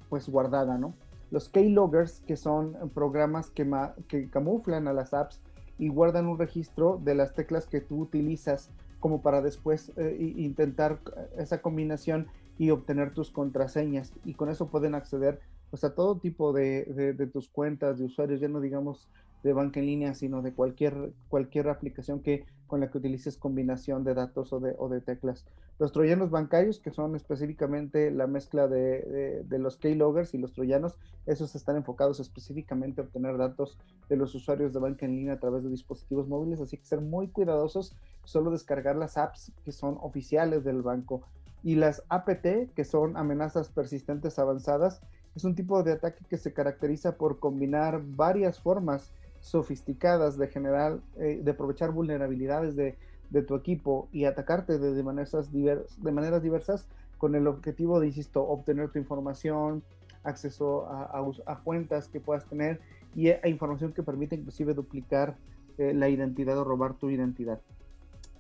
pues guardada, ¿no? Los keyloggers, que son programas que, que camuflan a las apps y guardan un registro de las teclas que tú utilizas como para después eh, intentar esa combinación y obtener tus contraseñas. Y con eso pueden acceder pues a todo tipo de, de, tus cuentas de usuarios, ya no digamos de banca en línea, sino de cualquier, cualquier aplicación que, con la que utilices combinación de datos o de, teclas. Los troyanos bancarios, que son específicamente la mezcla de, de, los keyloggers y los troyanos, esos están enfocados específicamente a obtener datos de los usuarios de banca en línea a través de dispositivos móviles, así que ser muy cuidadosos, solo descargar las apps que son oficiales del banco y las APT, que son amenazas persistentes avanzadas, es un tipo de ataque que se caracteriza por combinar varias formas sofisticadas de generar, eh, de aprovechar vulnerabilidades de, tu equipo y atacarte de, maneras de maneras diversas con el objetivo de, insisto, obtener tu información, acceso a, cuentas que puedas tener y a información que permite inclusive duplicar eh, la identidad o robar tu identidad.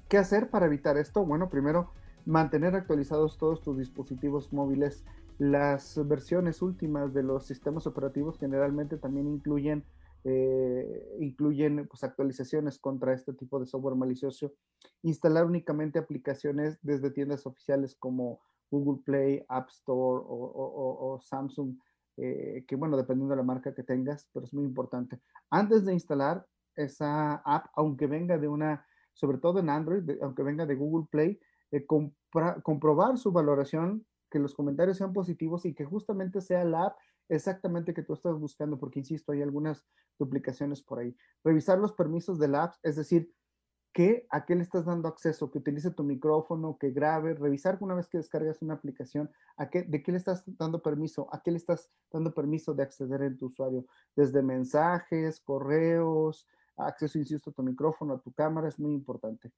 ¿Qué hacer para evitar esto? Bueno, primero mantener actualizados todos tus dispositivos móviles. Las versiones últimas de los sistemas operativos generalmente también incluyen, eh, incluyen pues, actualizaciones contra este tipo de software malicioso. Instalar únicamente aplicaciones desde tiendas oficiales como Google Play, App Store o, Samsung, eh, que bueno, dependiendo de la marca que tengas, pero es muy importante. Antes de instalar esa app, aunque venga de una, sobre todo en Android, aunque venga de Google Play, comprobar su valoración, que los comentarios sean positivos y que justamente sea la app exactamente que tú estás buscando, porque insisto, hay algunas duplicaciones por ahí. Revisar los permisos de la app, es decir, que a qué le estás dando acceso, que utilice tu micrófono, que grabe, revisar una vez que descargas una aplicación, a qué, de qué le estás dando permiso, a qué le estás dando permiso de acceder en tu usuario, desde mensajes, correos, acceso, insisto, a tu micrófono, a tu cámara, es muy importante.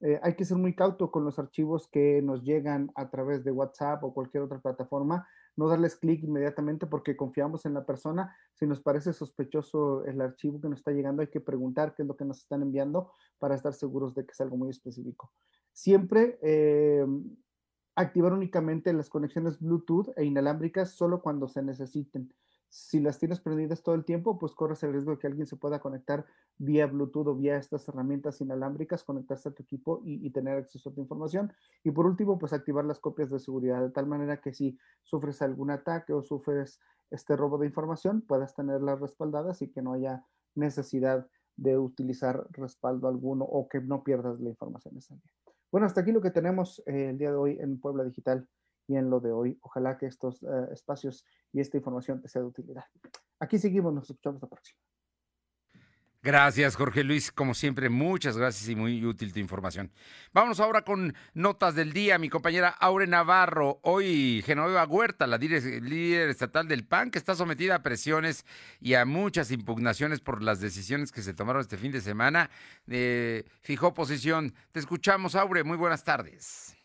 eh, hay que ser muy cauto con los archivos que nos llegan a través de WhatsApp o cualquier otra plataforma, no darles clic inmediatamente porque confiamos en la persona. Si nos parece sospechoso el archivo que nos está llegando, hay que preguntar qué es lo que nos están enviando para estar seguros de que es algo muy específico. Siempre eh, activar únicamente las conexiones Bluetooth e inalámbricas solo cuando se necesiten si las tienes prendidas todo el tiempo, pues corres el riesgo de que alguien se pueda conectar vía Bluetooth o vía estas herramientas inalámbricas, conectarse a tu equipo y, tener acceso a tu información. Y por último, pues activar las copias de seguridad, de tal manera que si sufres algún ataque o sufres este robo de información, puedas tenerlas respaldadas y que no haya necesidad de utilizar respaldo alguno o que no pierdas la información ese día. Bueno, hasta aquí lo que tenemos eh, el día de hoy en Puebla Digital y en lo de hoy. Ojalá que estos eh, espacios y esta información te sea de utilidad. Aquí seguimos, nos escuchamos la próxima. Gracias, Jorge Luis. Como siempre, muchas gracias y muy útil tu información. Vámonos ahora con notas del día. Mi compañera Aure Navarro, hoy Genoveva Huerta, la líder estatal del PAN, que está sometida a presiones y a muchas impugnaciones por las decisiones que se tomaron este fin de semana, eh, fijó posición. Te escuchamos, Aure. Muy buenas tardes.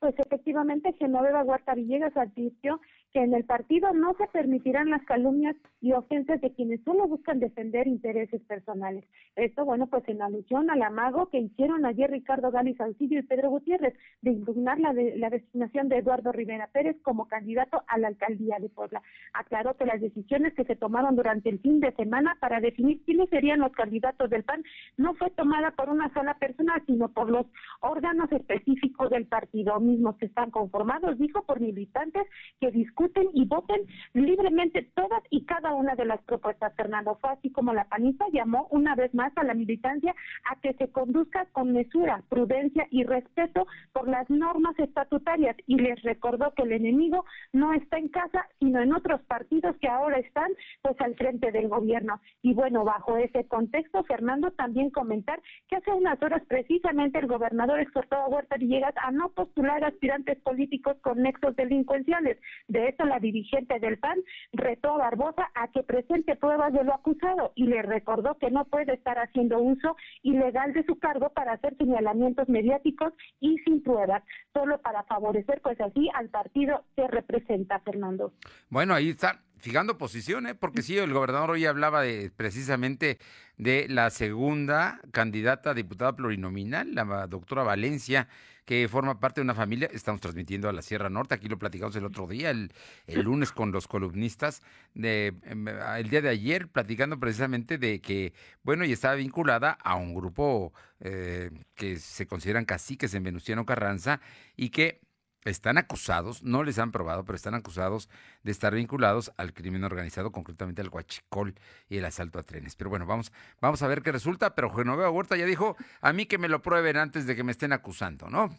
Pues efectivamente, Genoveva Huerta Villegas advirtió que en el partido no se permitirán las calumnias y ofensas de quienes solo buscan defender intereses personales. Esto, bueno, pues en alusión al amago que hicieron ayer Ricardo Gali Salcillo y Pedro Gutiérrez de impugnar la, de, la designación de Eduardo Rivera Pérez como candidato a la alcaldía de Puebla. Aclaró que las decisiones que se tomaron durante el fin de semana para definir quiénes serían los candidatos del PAN no fue tomada por una sola persona, sino por los órganos específicos del partido mismos que están conformados, dijo, por militantes que discuten y voten libremente todas y cada una de las propuestas. Fernando fue así como la panista llamó una vez más a la militancia a que se conduzca con mesura, prudencia y respeto por las normas estatutarias y les recordó que el enemigo no está en casa, sino en otros partidos que ahora están pues al frente del gobierno. Y bueno, bajo ese contexto, Fernando también comentar que hace unas horas precisamente el gobernador exhortó a Huerta Villegas a no postular aspirantes políticos con nexos delincuenciales. De esto la dirigente del PAN retó a Barbosa a que presente pruebas de lo acusado y le recordó que no puede estar haciendo uso ilegal de su cargo para hacer señalamientos mediáticos y sin pruebas, solo para favorecer pues así al partido que representa Fernando. Bueno, ahí está fijando posición, ¿eh? porque sí, el gobernador hoy hablaba de, precisamente de la segunda candidata a diputada plurinominal, la doctora Valencia, que forma parte de una familia, estamos transmitiendo a la Sierra Norte, aquí lo platicamos el otro día, el, lunes con los columnistas, de, em, el día de ayer platicando precisamente de que, bueno, y estaba vinculada a un grupo eh, que se consideran caciques en Venustiano Carranza y que están acusados, no les han probado, pero están acusados de estar vinculados al crimen organizado, concretamente al huachicol y el asalto a trenes. Pero bueno, vamos, vamos a ver qué resulta, pero Genoveva Huerta ya dijo a mí que me lo prueben antes de que me estén acusando, ¿no?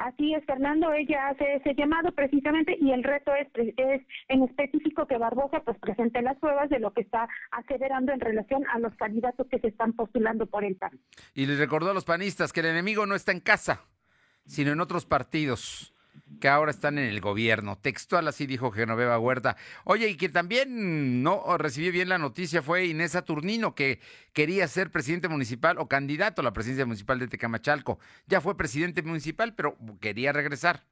Así es, Fernando, ella hace ese llamado precisamente y el reto es, es en específico que Barbosa pues presente las pruebas de lo que está aseverando en relación a los candidatos que se están postulando por el PAN. Y les recordó a los panistas que el enemigo no está en casa sino en otros partidos que ahora están en el gobierno. Textual así dijo Genoveva Huerta. Oye, y que también no recibió bien la noticia fue Inés Saturnino, que quería ser presidente municipal o candidato a la presidencia municipal de Tecamachalco. Ya fue presidente municipal, pero quería regresar.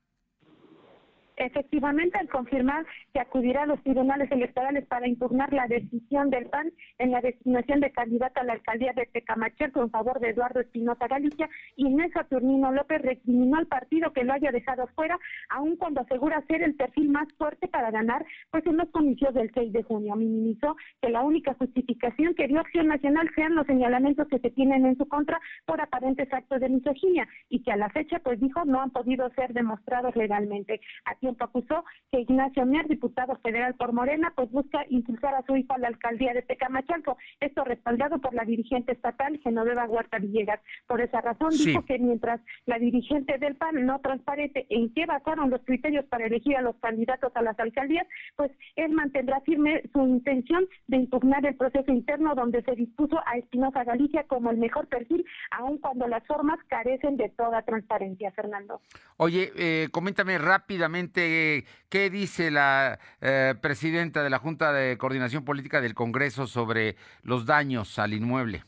Efectivamente, al confirmar que acudirá a los tribunales electorales para impugnar la decisión del PAN en la designación de candidata a la alcaldía de Tecamachalco en favor de Eduardo Espinosa Galicia, Inés Saturnino López recriminó al partido que lo haya dejado fuera, aun cuando asegura ser el perfil más fuerte para ganar, pues en los comicios del 6 de junio. Minimizó que la única justificación que dio Acción Nacional sean los señalamientos que se tienen en su contra por aparentes actos de misoginia y que a la fecha, pues dijo, no han podido ser demostrados legalmente. Aquí acusó que Ignacio Mier, diputado federal por Morena, pues busca impulsar a su hijo a la alcaldía de Tecamachalco. Esto respaldado por la dirigente estatal Genoveva Huerta Villegas. Por esa razón dijo que mientras la dirigente del PAN no transparente en qué basaron los criterios para elegir a los candidatos a las alcaldías, pues él mantendrá firme su intención de impugnar el proceso interno donde se dispuso a Espinosa Galicia como el mejor perfil, aun cuando las formas carecen de toda transparencia, Fernando. Oye, eh, coméntame rápidamente ¿qué dice la eh, presidenta de la Junta de Coordinación Política del Congreso sobre los daños al inmueble?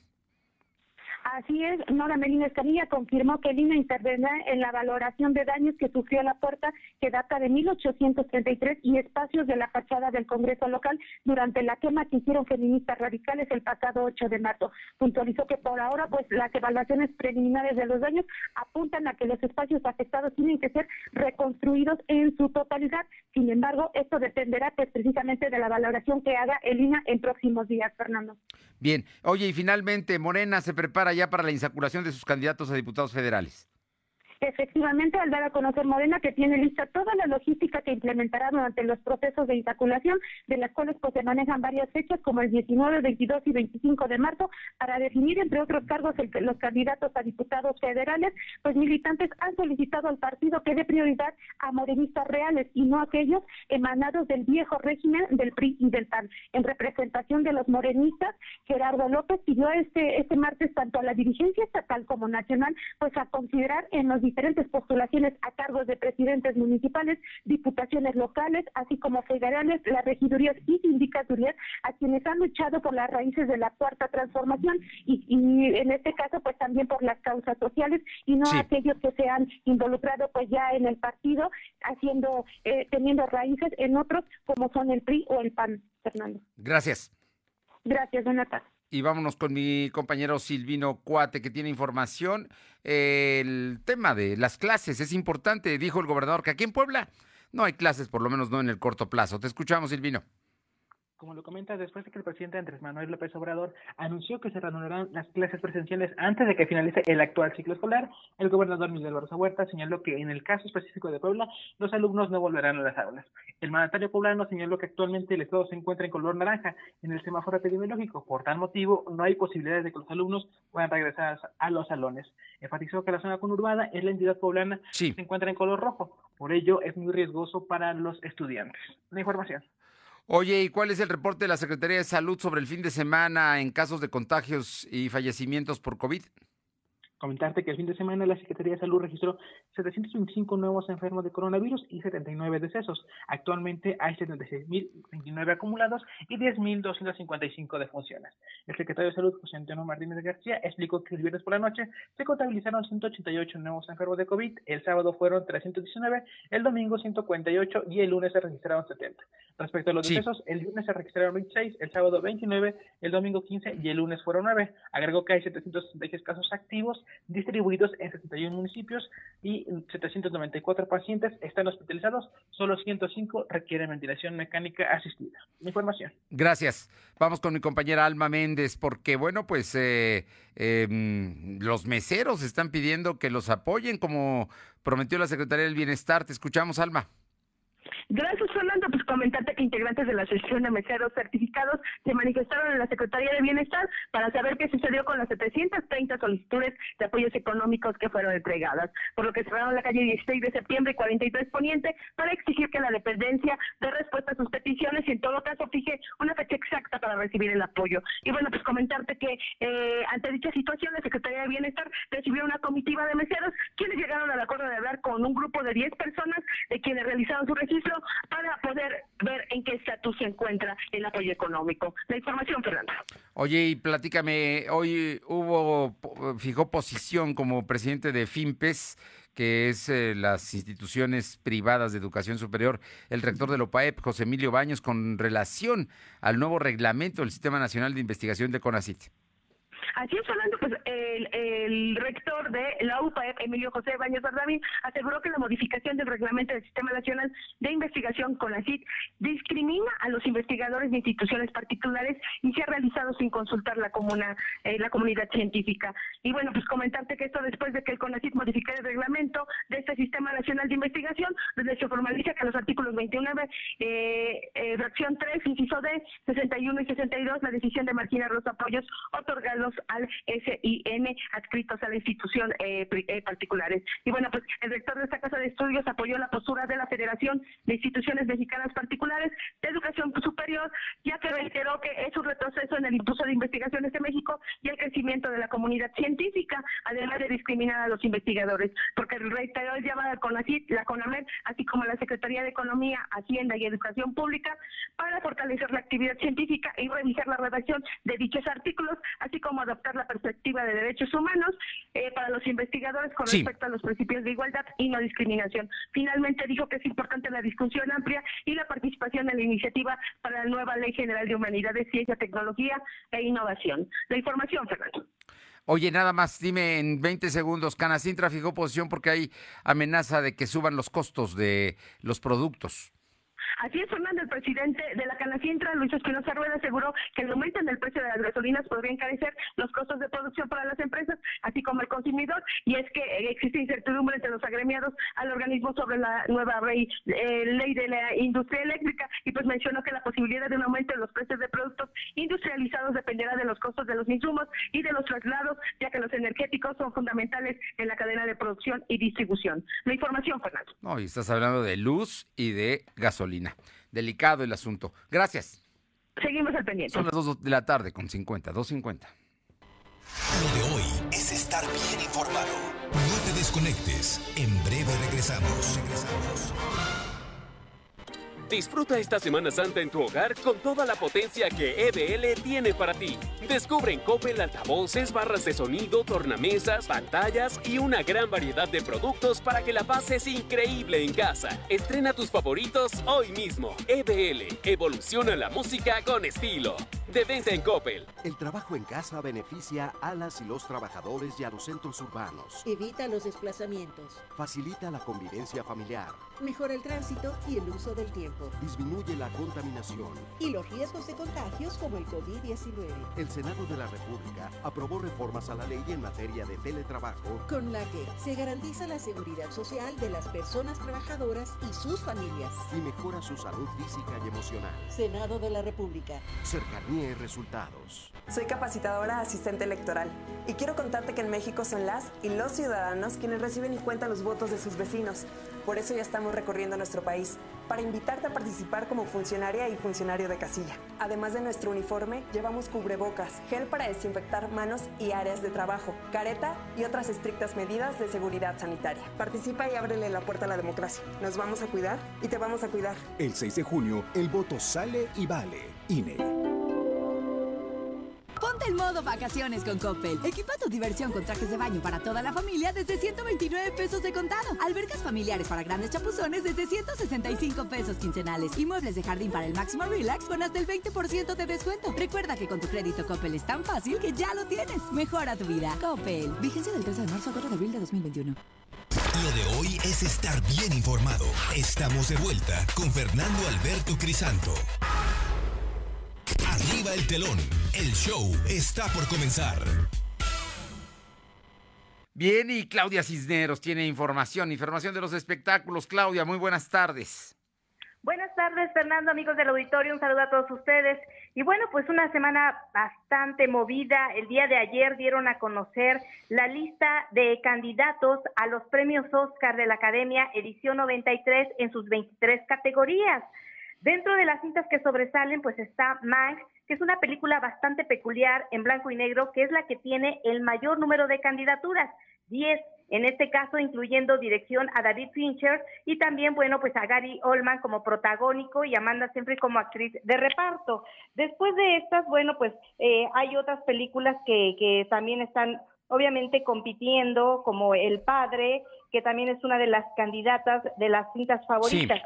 Así es, Nora Melina Escamilla confirmó que el INE intervendrá en la valoración de daños que sufrió la puerta que data de 1833 y espacios de la fachada del Congreso local durante la quema que hicieron feministas radicales el pasado 8 de marzo. Puntualizó que por ahora pues las evaluaciones preliminares de los daños apuntan a que los espacios afectados tienen que ser reconstruidos en su totalidad. Sin embargo, esto dependerá pues precisamente de la valoración que haga el INE en próximos días, Fernando. Bien, oye, y finalmente Morena se prepara ya para la insaculación de sus candidatos a diputados federales. Efectivamente, al dar a conocer Morena que tiene lista toda la logística que implementará durante los procesos de insaculación, de las cuales pues, se manejan varias fechas como el 19, 22 y 25 de marzo, para definir, entre otros cargos, el, los candidatos a diputados federales, pues militantes han solicitado al partido que dé prioridad a morenistas reales y no aquellos emanados del viejo régimen del PRI y del PAN. En representación de los morenistas, Gerardo López pidió este, este martes tanto a la dirigencia estatal como nacional, pues a considerar en los diferentes postulaciones a cargos de presidentes municipales, diputaciones locales, así como federales, las regidurías y sindicaturías, a quienes han luchado por las raíces de la cuarta transformación y, y en este caso pues también por las causas sociales y no Sí. aquellos que se han involucrado pues ya en el partido, haciendo, eh, teniendo raíces en otros como son el PRI o el PAN, Fernando. Gracias. Gracias, buenas tardes. Y vámonos con mi compañero Silvino Cuate, que tiene información. El tema de las clases es importante, dijo el gobernador, que aquí en Puebla no hay clases, por lo menos no en el corto plazo. Te escuchamos, Silvino. Como lo comenta, después de que el presidente Andrés Manuel López Obrador anunció que se reanudarán las clases presenciales antes de que finalice el actual ciclo escolar, el gobernador Miguel Barroso Huerta señaló que en el caso específico de Puebla, los alumnos no volverán a las aulas. El mandatario poblano señaló que actualmente el estado se encuentra en color naranja en el semáforo epidemiológico. Por tal motivo, no hay posibilidades de que los alumnos puedan regresar a los salones. Enfatizó que la zona conurbada es la entidad poblana que se encuentra en color rojo. Por ello, es muy riesgoso para los estudiantes. La información. Oye, ¿y cuál es el reporte de la Secretaría de Salud sobre el fin de semana en casos de contagios y fallecimientos por COVID? Comentarte que el fin de semana la Secretaría de Salud registró 725 nuevos enfermos de coronavirus y 79 decesos. Actualmente hay 76.029 acumulados y 10.255 defunciones. El secretario de Salud, José Antonio Martínez García, explicó que el viernes por la noche se contabilizaron 188 nuevos enfermos de COVID, el sábado fueron 319, el domingo 148 y el lunes se registraron 70. Respecto a los Sí. decesos, el viernes se registraron 26, el sábado 29, el domingo 15 y el lunes fueron 9. Agregó que hay 766 casos activos distribuidos en 71 municipios y 794 pacientes están hospitalizados, solo 105 requieren ventilación mecánica asistida. Información. Gracias. Vamos con mi compañera Alma Méndez, porque bueno, pues eh, em, los meseros están pidiendo que los apoyen, como prometió la Secretaría del Bienestar. Te escuchamos, Alma. Gracias, Fernando. Pues comentarte que integrantes de la Asociación de Meseros Certificados se manifestaron en la Secretaría de Bienestar para saber qué sucedió con las 730 solicitudes de apoyos económicos que fueron entregadas, por lo que cerraron la calle 16 de septiembre y 43 Poniente para exigir que la dependencia dé respuesta a sus peticiones y en todo caso fije una fecha exacta para recibir el apoyo. Y bueno, pues comentarte que eh, ante dicha situación la Secretaría de Bienestar recibió una comitiva de meseros quienes llegaron al acuerdo de hablar con un grupo de 10 personas de quienes realizaron su registro para poder ver en qué estatus se encuentra el apoyo económico. La información, Fernando. Oye, y platícame, hoy hubo, fijó posición como presidente de FIMPES, que es eh, las instituciones privadas de educación superior, el rector del OPAEP, José Emilio Baños, con relación al nuevo reglamento del Sistema Nacional de Investigación de CONACIT. Así es, Fernando, pues el, rector de la UPAEP, Emilio José Baños Bardamín, aseguró que la modificación del reglamento del Sistema Nacional de Investigación con la CIT discrimina a los investigadores de instituciones particulares y se ha realizado sin consultar la, comuna, eh, la comunidad científica. Y bueno, pues comentarte que esto después de que el CONACIT modificara el reglamento de este Sistema Nacional de Investigación, donde se formaliza que los artículos 29, eh, eh, fracción 3, inciso D, 61 y 62, la decisión de marginar los apoyos otorgados al SIN adscritos a la institución eh, eh, particulares. Y bueno, pues el rector de esta casa de estudios apoyó la postura de la Federación de Instituciones Mexicanas Particulares de Educación Superior, ya que reiteró que es un retroceso en el impulso de investigaciones de México y el crecimiento de la comunidad científica, además de discriminar a los investigadores, porque reiteró el llamado al la CONAMED, así como la Secretaría de Economía, Hacienda y Educación Pública, para fortalecer la actividad científica y revisar la redacción de dichos artículos, así como adoptar la perspectiva de derechos humanos eh, para los investigadores con respecto a los principios de igualdad y no discriminación. Finalmente dijo que es importante la discusión amplia y la participación en la iniciativa para la nueva Ley General de Humanidades, Ciencia, Tecnología e Innovación. La información, Fernando. Oye, nada más, dime en 20 segundos, Canacintra fijó posición porque hay amenaza de que suban los costos de los productos. Así es, Fernando, el presidente de la Canacintra, Luis Espinosa Rueda, aseguró que el aumento en el precio de las gasolinas podría encarecer los costos de producción para las empresas, así como el consumidor, y es que existe incertidumbre entre los agremiados al organismo sobre la nueva ley, eh, ley de la industria eléctrica, y pues mencionó que la posibilidad de un aumento en los precios de productos industrializados dependerá de los costos de los insumos y de los traslados, ya que los energéticos son fundamentales en la cadena de producción y distribución. La información, Fernando. No, y estás hablando de luz y de gasolina. Delicado el asunto. Gracias. Seguimos al pendiente. Son las 2 de la tarde con 50, 2.50. Lo de hoy es estar bien informado. No te desconectes. En breve regresamos. Regresamos. Disfruta esta Semana Santa en tu hogar con toda la potencia que EBL tiene para ti. Descubre en Coppel altavoces, barras de sonido, tornamesas, pantallas y una gran variedad de productos para que la pases increíble en casa. Estrena tus favoritos hoy mismo. EBL, evoluciona la música con estilo. De venta en Coppel. El trabajo en casa beneficia a las y los trabajadores y a los centros urbanos. Evita los desplazamientos. Facilita la convivencia familiar. Mejora el tránsito y el uso del tiempo. Disminuye la contaminación. Y los riesgos de contagios como el COVID-19. El Senado de la República aprobó reformas a la ley en materia de teletrabajo. Con la que se garantiza la seguridad social de las personas trabajadoras y sus familias. Y mejora su salud física y emocional. Senado de la República. Cercanía y resultados. Soy capacitadora asistente electoral y quiero contarte que en México son las y los ciudadanos quienes reciben y cuentan los votos de sus vecinos. Por eso ya estamos recorriendo nuestro país, para invitarte a participar como funcionaria y funcionario de casilla. Además de nuestro uniforme, llevamos cubrebocas, gel para desinfectar manos y áreas de trabajo, careta y otras estrictas medidas de seguridad sanitaria. Participa y ábrele la puerta a la democracia. Nos vamos a cuidar y te vamos a cuidar. El 6 de junio, el voto sale y vale. INE. En modo vacaciones con Coppel. Equipa tu diversión con trajes de baño para toda la familia desde 129 pesos de contado. Albercas familiares para grandes chapuzones desde 165 pesos quincenales. Y muebles de jardín para el máximo relax con hasta el 20% de descuento. Recuerda que con tu crédito Coppel es tan fácil que ya lo tienes. Mejora tu vida. Coppel. Vigencia del 13 de marzo a 4 de abril de 2021. Lo de hoy es estar bien informado. Estamos de vuelta con Fernando Alberto Crisanto. Arriba el telón. El show está por comenzar. Bien, y Claudia Cisneros tiene información, información de los espectáculos. Claudia, muy buenas tardes. Buenas tardes, Fernando, amigos del auditorio, un saludo a todos ustedes. Y bueno, pues una semana bastante movida. El día de ayer dieron a conocer la lista de candidatos a los premios Oscar de la Academia edición 93 en sus 23 categorías. Dentro de las cintas que sobresalen, pues está Mank, que es una película bastante peculiar en blanco y negro, que es la que tiene el mayor número de candidaturas, 10, en este caso incluyendo dirección a David Fincher y también, bueno, pues a Gary Oldman como protagónico y Amanda Seyfried como actriz de reparto. Después de estas, bueno, pues eh, hay otras películas que, que también están obviamente compitiendo, como El Padre, que también es una de las candidatas de las cintas favoritas.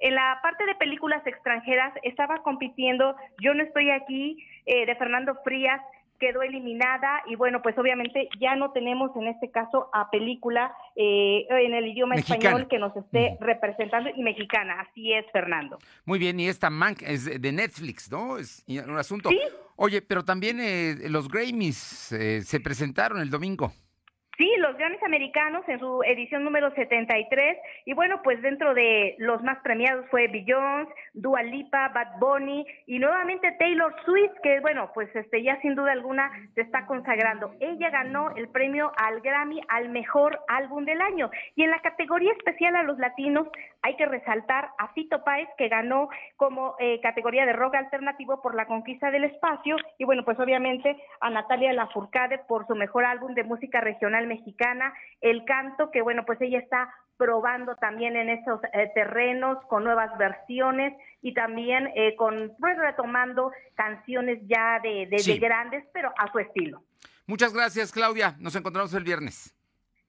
En la parte de películas extranjeras estaba compitiendo Yo no estoy aquí eh, de Fernando Frías, quedó eliminada y bueno, pues obviamente ya no tenemos en este caso a película eh, en el idioma español que nos esté representando y mexicana. Así es, Fernando. Muy bien, y esta man es de Netflix, ¿no? Es un asunto. Oye, pero también eh, los Grammys se presentaron el domingo. Sí, los Grammys americanos en su edición número 73 y bueno, pues dentro de los más premiados fue Beyoncé, Dua Lipa, Bad Bunny y nuevamente Taylor Swift que bueno, pues este ya sin duda alguna se está consagrando. Ella ganó el premio al Grammy al mejor álbum del año. Y en la categoría especial a los latinos hay que resaltar a Fito Páez que ganó como eh, categoría de rock alternativo por la conquista del espacio. Y bueno, pues obviamente a Natalia Lafourcade por su mejor álbum de música regional mexicana, El Canto, que bueno, pues ella está probando también en esos eh, terrenos con nuevas versiones y también eh, con pues retomando canciones ya de, de, de grandes, pero a su estilo. Muchas gracias, Claudia. Nos encontramos el viernes.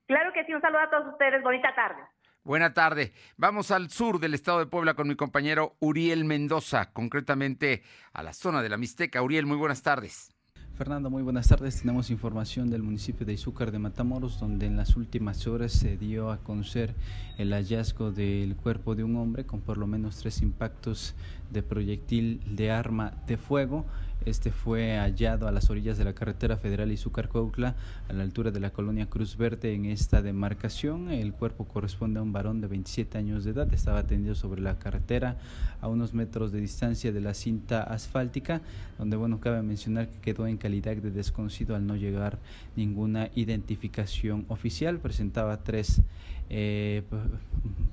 Claro que sí, un saludo a todos ustedes. Bonita tarde. Buena tarde. Vamos al sur del estado de Puebla con mi compañero Uriel Mendoza, concretamente a la zona de la Mixteca. Uriel, muy buenas tardes. Fernando, muy buenas tardes. Tenemos información del municipio de Izúcar de Matamoros, donde en las últimas horas se dio a conocer el hallazgo del cuerpo de un hombre con por lo menos tres impactos de proyectil de arma de fuego. Este fue hallado a las orillas de la carretera federal Izúcar-Cuautla, a la altura de la colonia Cruz Verde en esta demarcación. El cuerpo corresponde a un varón de 27 años de edad. Estaba tendido sobre la carretera a unos metros de distancia de la cinta asfáltica, donde, bueno, cabe mencionar que quedó en calidad de desconocido al no llegar ninguna identificación oficial. Presentaba tres eh,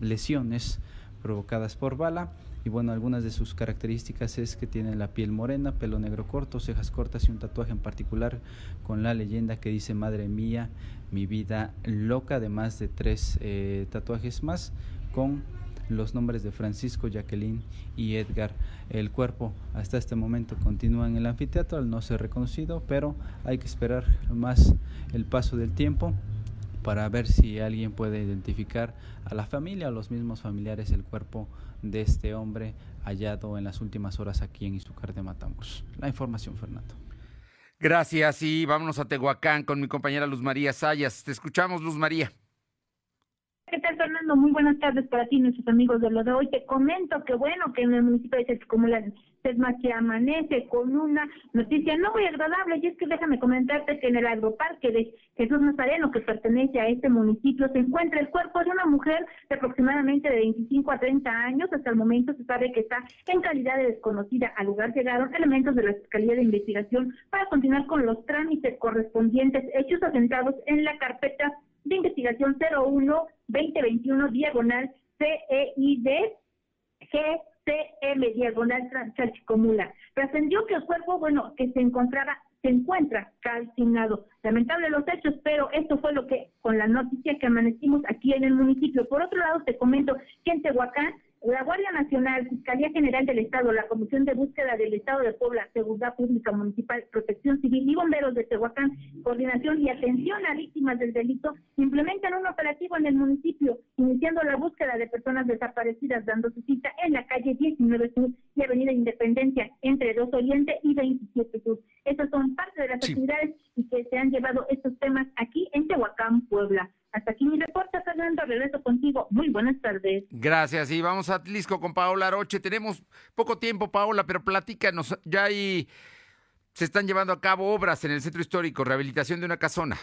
lesiones provocadas por bala y bueno, algunas de sus características es que tiene la piel morena, pelo negro corto, cejas cortas y un tatuaje en particular con la leyenda que dice Madre mía, mi vida loca, además de tres eh, tatuajes más con los nombres de Francisco, Jacqueline y Edgar. El cuerpo hasta este momento continúa en el anfiteatro al no ser reconocido, pero hay que esperar más el paso del tiempo para ver si alguien puede identificar a la familia o los mismos familiares el cuerpo de este hombre hallado en las últimas horas aquí en Izúcar de Matamoros. La información, Fernando. Gracias y vámonos a Tehuacán con mi compañera Luz María Sayas. Te escuchamos, Luz María. ¿Qué tal, Fernando? Muy buenas tardes para ti y nuestros amigos de lo de hoy. Te comento que, bueno, que en el municipio de Chachicomula es más que amanece con una noticia no muy agradable, y es que déjame comentarte que en el agroparque de Jesús Nazareno, que pertenece a este municipio, se encuentra el cuerpo de una mujer de aproximadamente de 25 a 30 años. Hasta el momento se sabe que está en calidad de desconocida. Al lugar llegaron elementos de la Fiscalía de Investigación para continuar con los trámites correspondientes, hechos asentados en la carpeta de investigación 01-2021 diagonal CEID GCM diagonal Chalchicomula. Trascendió que el cuerpo, bueno, que se encontraba se encuentra calcinado. Lamentable los hechos, pero esto fue lo que con la noticia que amanecimos aquí en el municipio. Por otro lado, te comento que en Tehuacán la Guardia Nacional, Fiscalía General del Estado, la Comisión de Búsqueda del Estado de Puebla, Seguridad Pública Municipal, Protección Civil y Bomberos de Tehuacán, Coordinación y Atención a Víctimas del Delito, implementan un operativo en el municipio, iniciando la búsqueda de personas desaparecidas, dando su cita en la calle 19 Sur y Avenida Independencia, entre 2 Oriente y 27 Sur. Estas son parte de las actividades y que se han llevado estos temas aquí en Tehuacán, Puebla. Hasta aquí mi reporte, Fernando. Regreso contigo. Muy buenas tardes. Gracias. Y vamos a Atlisco con Paola Aroche. Tenemos poco tiempo, Paola, pero platícanos. Ya ahí se están llevando a cabo obras en el centro histórico, rehabilitación de una casona.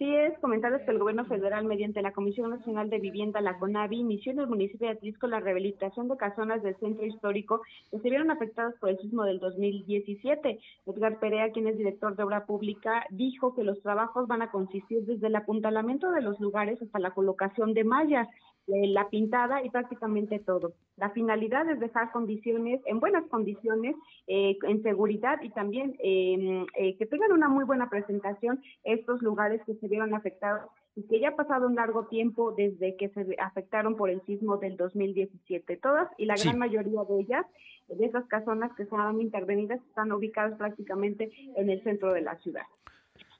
Así es, comentarles que el gobierno federal, mediante la Comisión Nacional de Vivienda, la CONAVI, inició en el municipio de Atlisco la rehabilitación de casonas del centro histórico que se vieron afectadas por el sismo del 2017. Edgar Perea, quien es director de obra pública, dijo que los trabajos van a consistir desde el apuntalamiento de los lugares hasta la colocación de mallas, eh, la pintada y prácticamente todo. La finalidad es dejar condiciones, en buenas condiciones, eh, en seguridad y también eh, que tengan una muy buena presentación estos lugares que se vieron afectados y que ya ha pasado un largo tiempo desde que se afectaron por el sismo del 2017. Todas y la gran mayoría de ellas, de esas casonas que son intervenidas, están ubicadas prácticamente en el centro de la ciudad.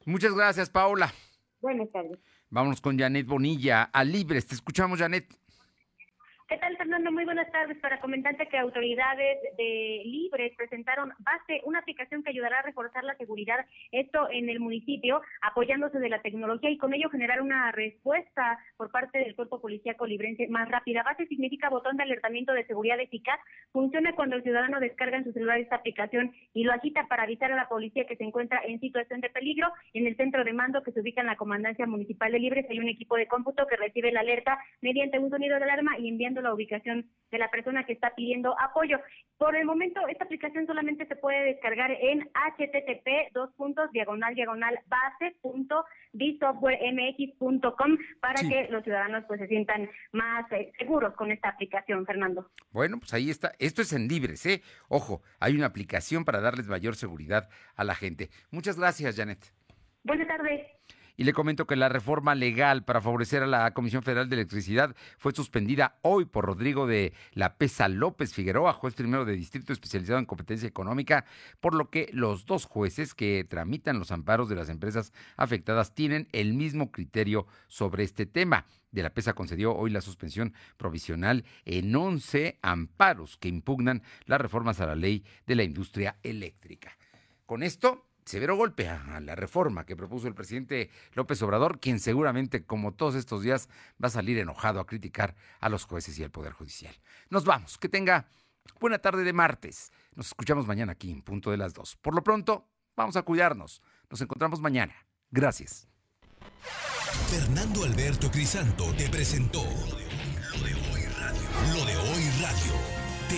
Muchas gracias, Paola. Buenas tardes. Vámonos con Janet Bonilla a Libres. Te escuchamos, Janet. ¿Qué tal, Fernando? Muy buenas tardes. Para comentarte que autoridades de Libres presentaron Base, una aplicación que ayudará a reforzar la seguridad, esto en el municipio, apoyándose de la tecnología y con ello generar una respuesta por parte del cuerpo policíaco librense más rápida. Base significa botón de alertamiento de seguridad eficaz. Funciona cuando el ciudadano descarga en su celular esta aplicación y lo agita para avisar a la policía que se encuentra en situación de peligro. En el centro de mando que se ubica en la Comandancia Municipal de Libres hay un equipo de cómputo que recibe la alerta mediante un sonido de alarma y enviando la ubicación de la persona que está pidiendo apoyo. Por el momento, esta aplicación solamente se puede descargar en http dos puntos diagonal diagonal base punto com para que los ciudadanos pues se sientan más eh, seguros con esta aplicación, Fernando. Bueno, pues ahí está. Esto es en libres, ¿eh? Ojo, hay una aplicación para darles mayor seguridad a la gente. Muchas gracias, Janet. Buenas tardes. Y le comento que la reforma legal para favorecer a la Comisión Federal de Electricidad fue suspendida hoy por Rodrigo de la Pesa López Figueroa, juez primero de distrito especializado en competencia económica, por lo que los dos jueces que tramitan los amparos de las empresas afectadas tienen el mismo criterio sobre este tema. De la PESA concedió hoy la suspensión provisional en 11 amparos que impugnan las reformas a la ley de la industria eléctrica. Con esto, severo golpe a la reforma que propuso el presidente López Obrador, quien seguramente, como todos estos días, va a salir enojado a criticar a los jueces y al Poder Judicial. Nos vamos, que tenga buena tarde de martes. Nos escuchamos mañana aquí en punto de las dos. Por lo pronto, vamos a cuidarnos. Nos encontramos mañana. Gracias. Fernando Alberto Crisanto te presentó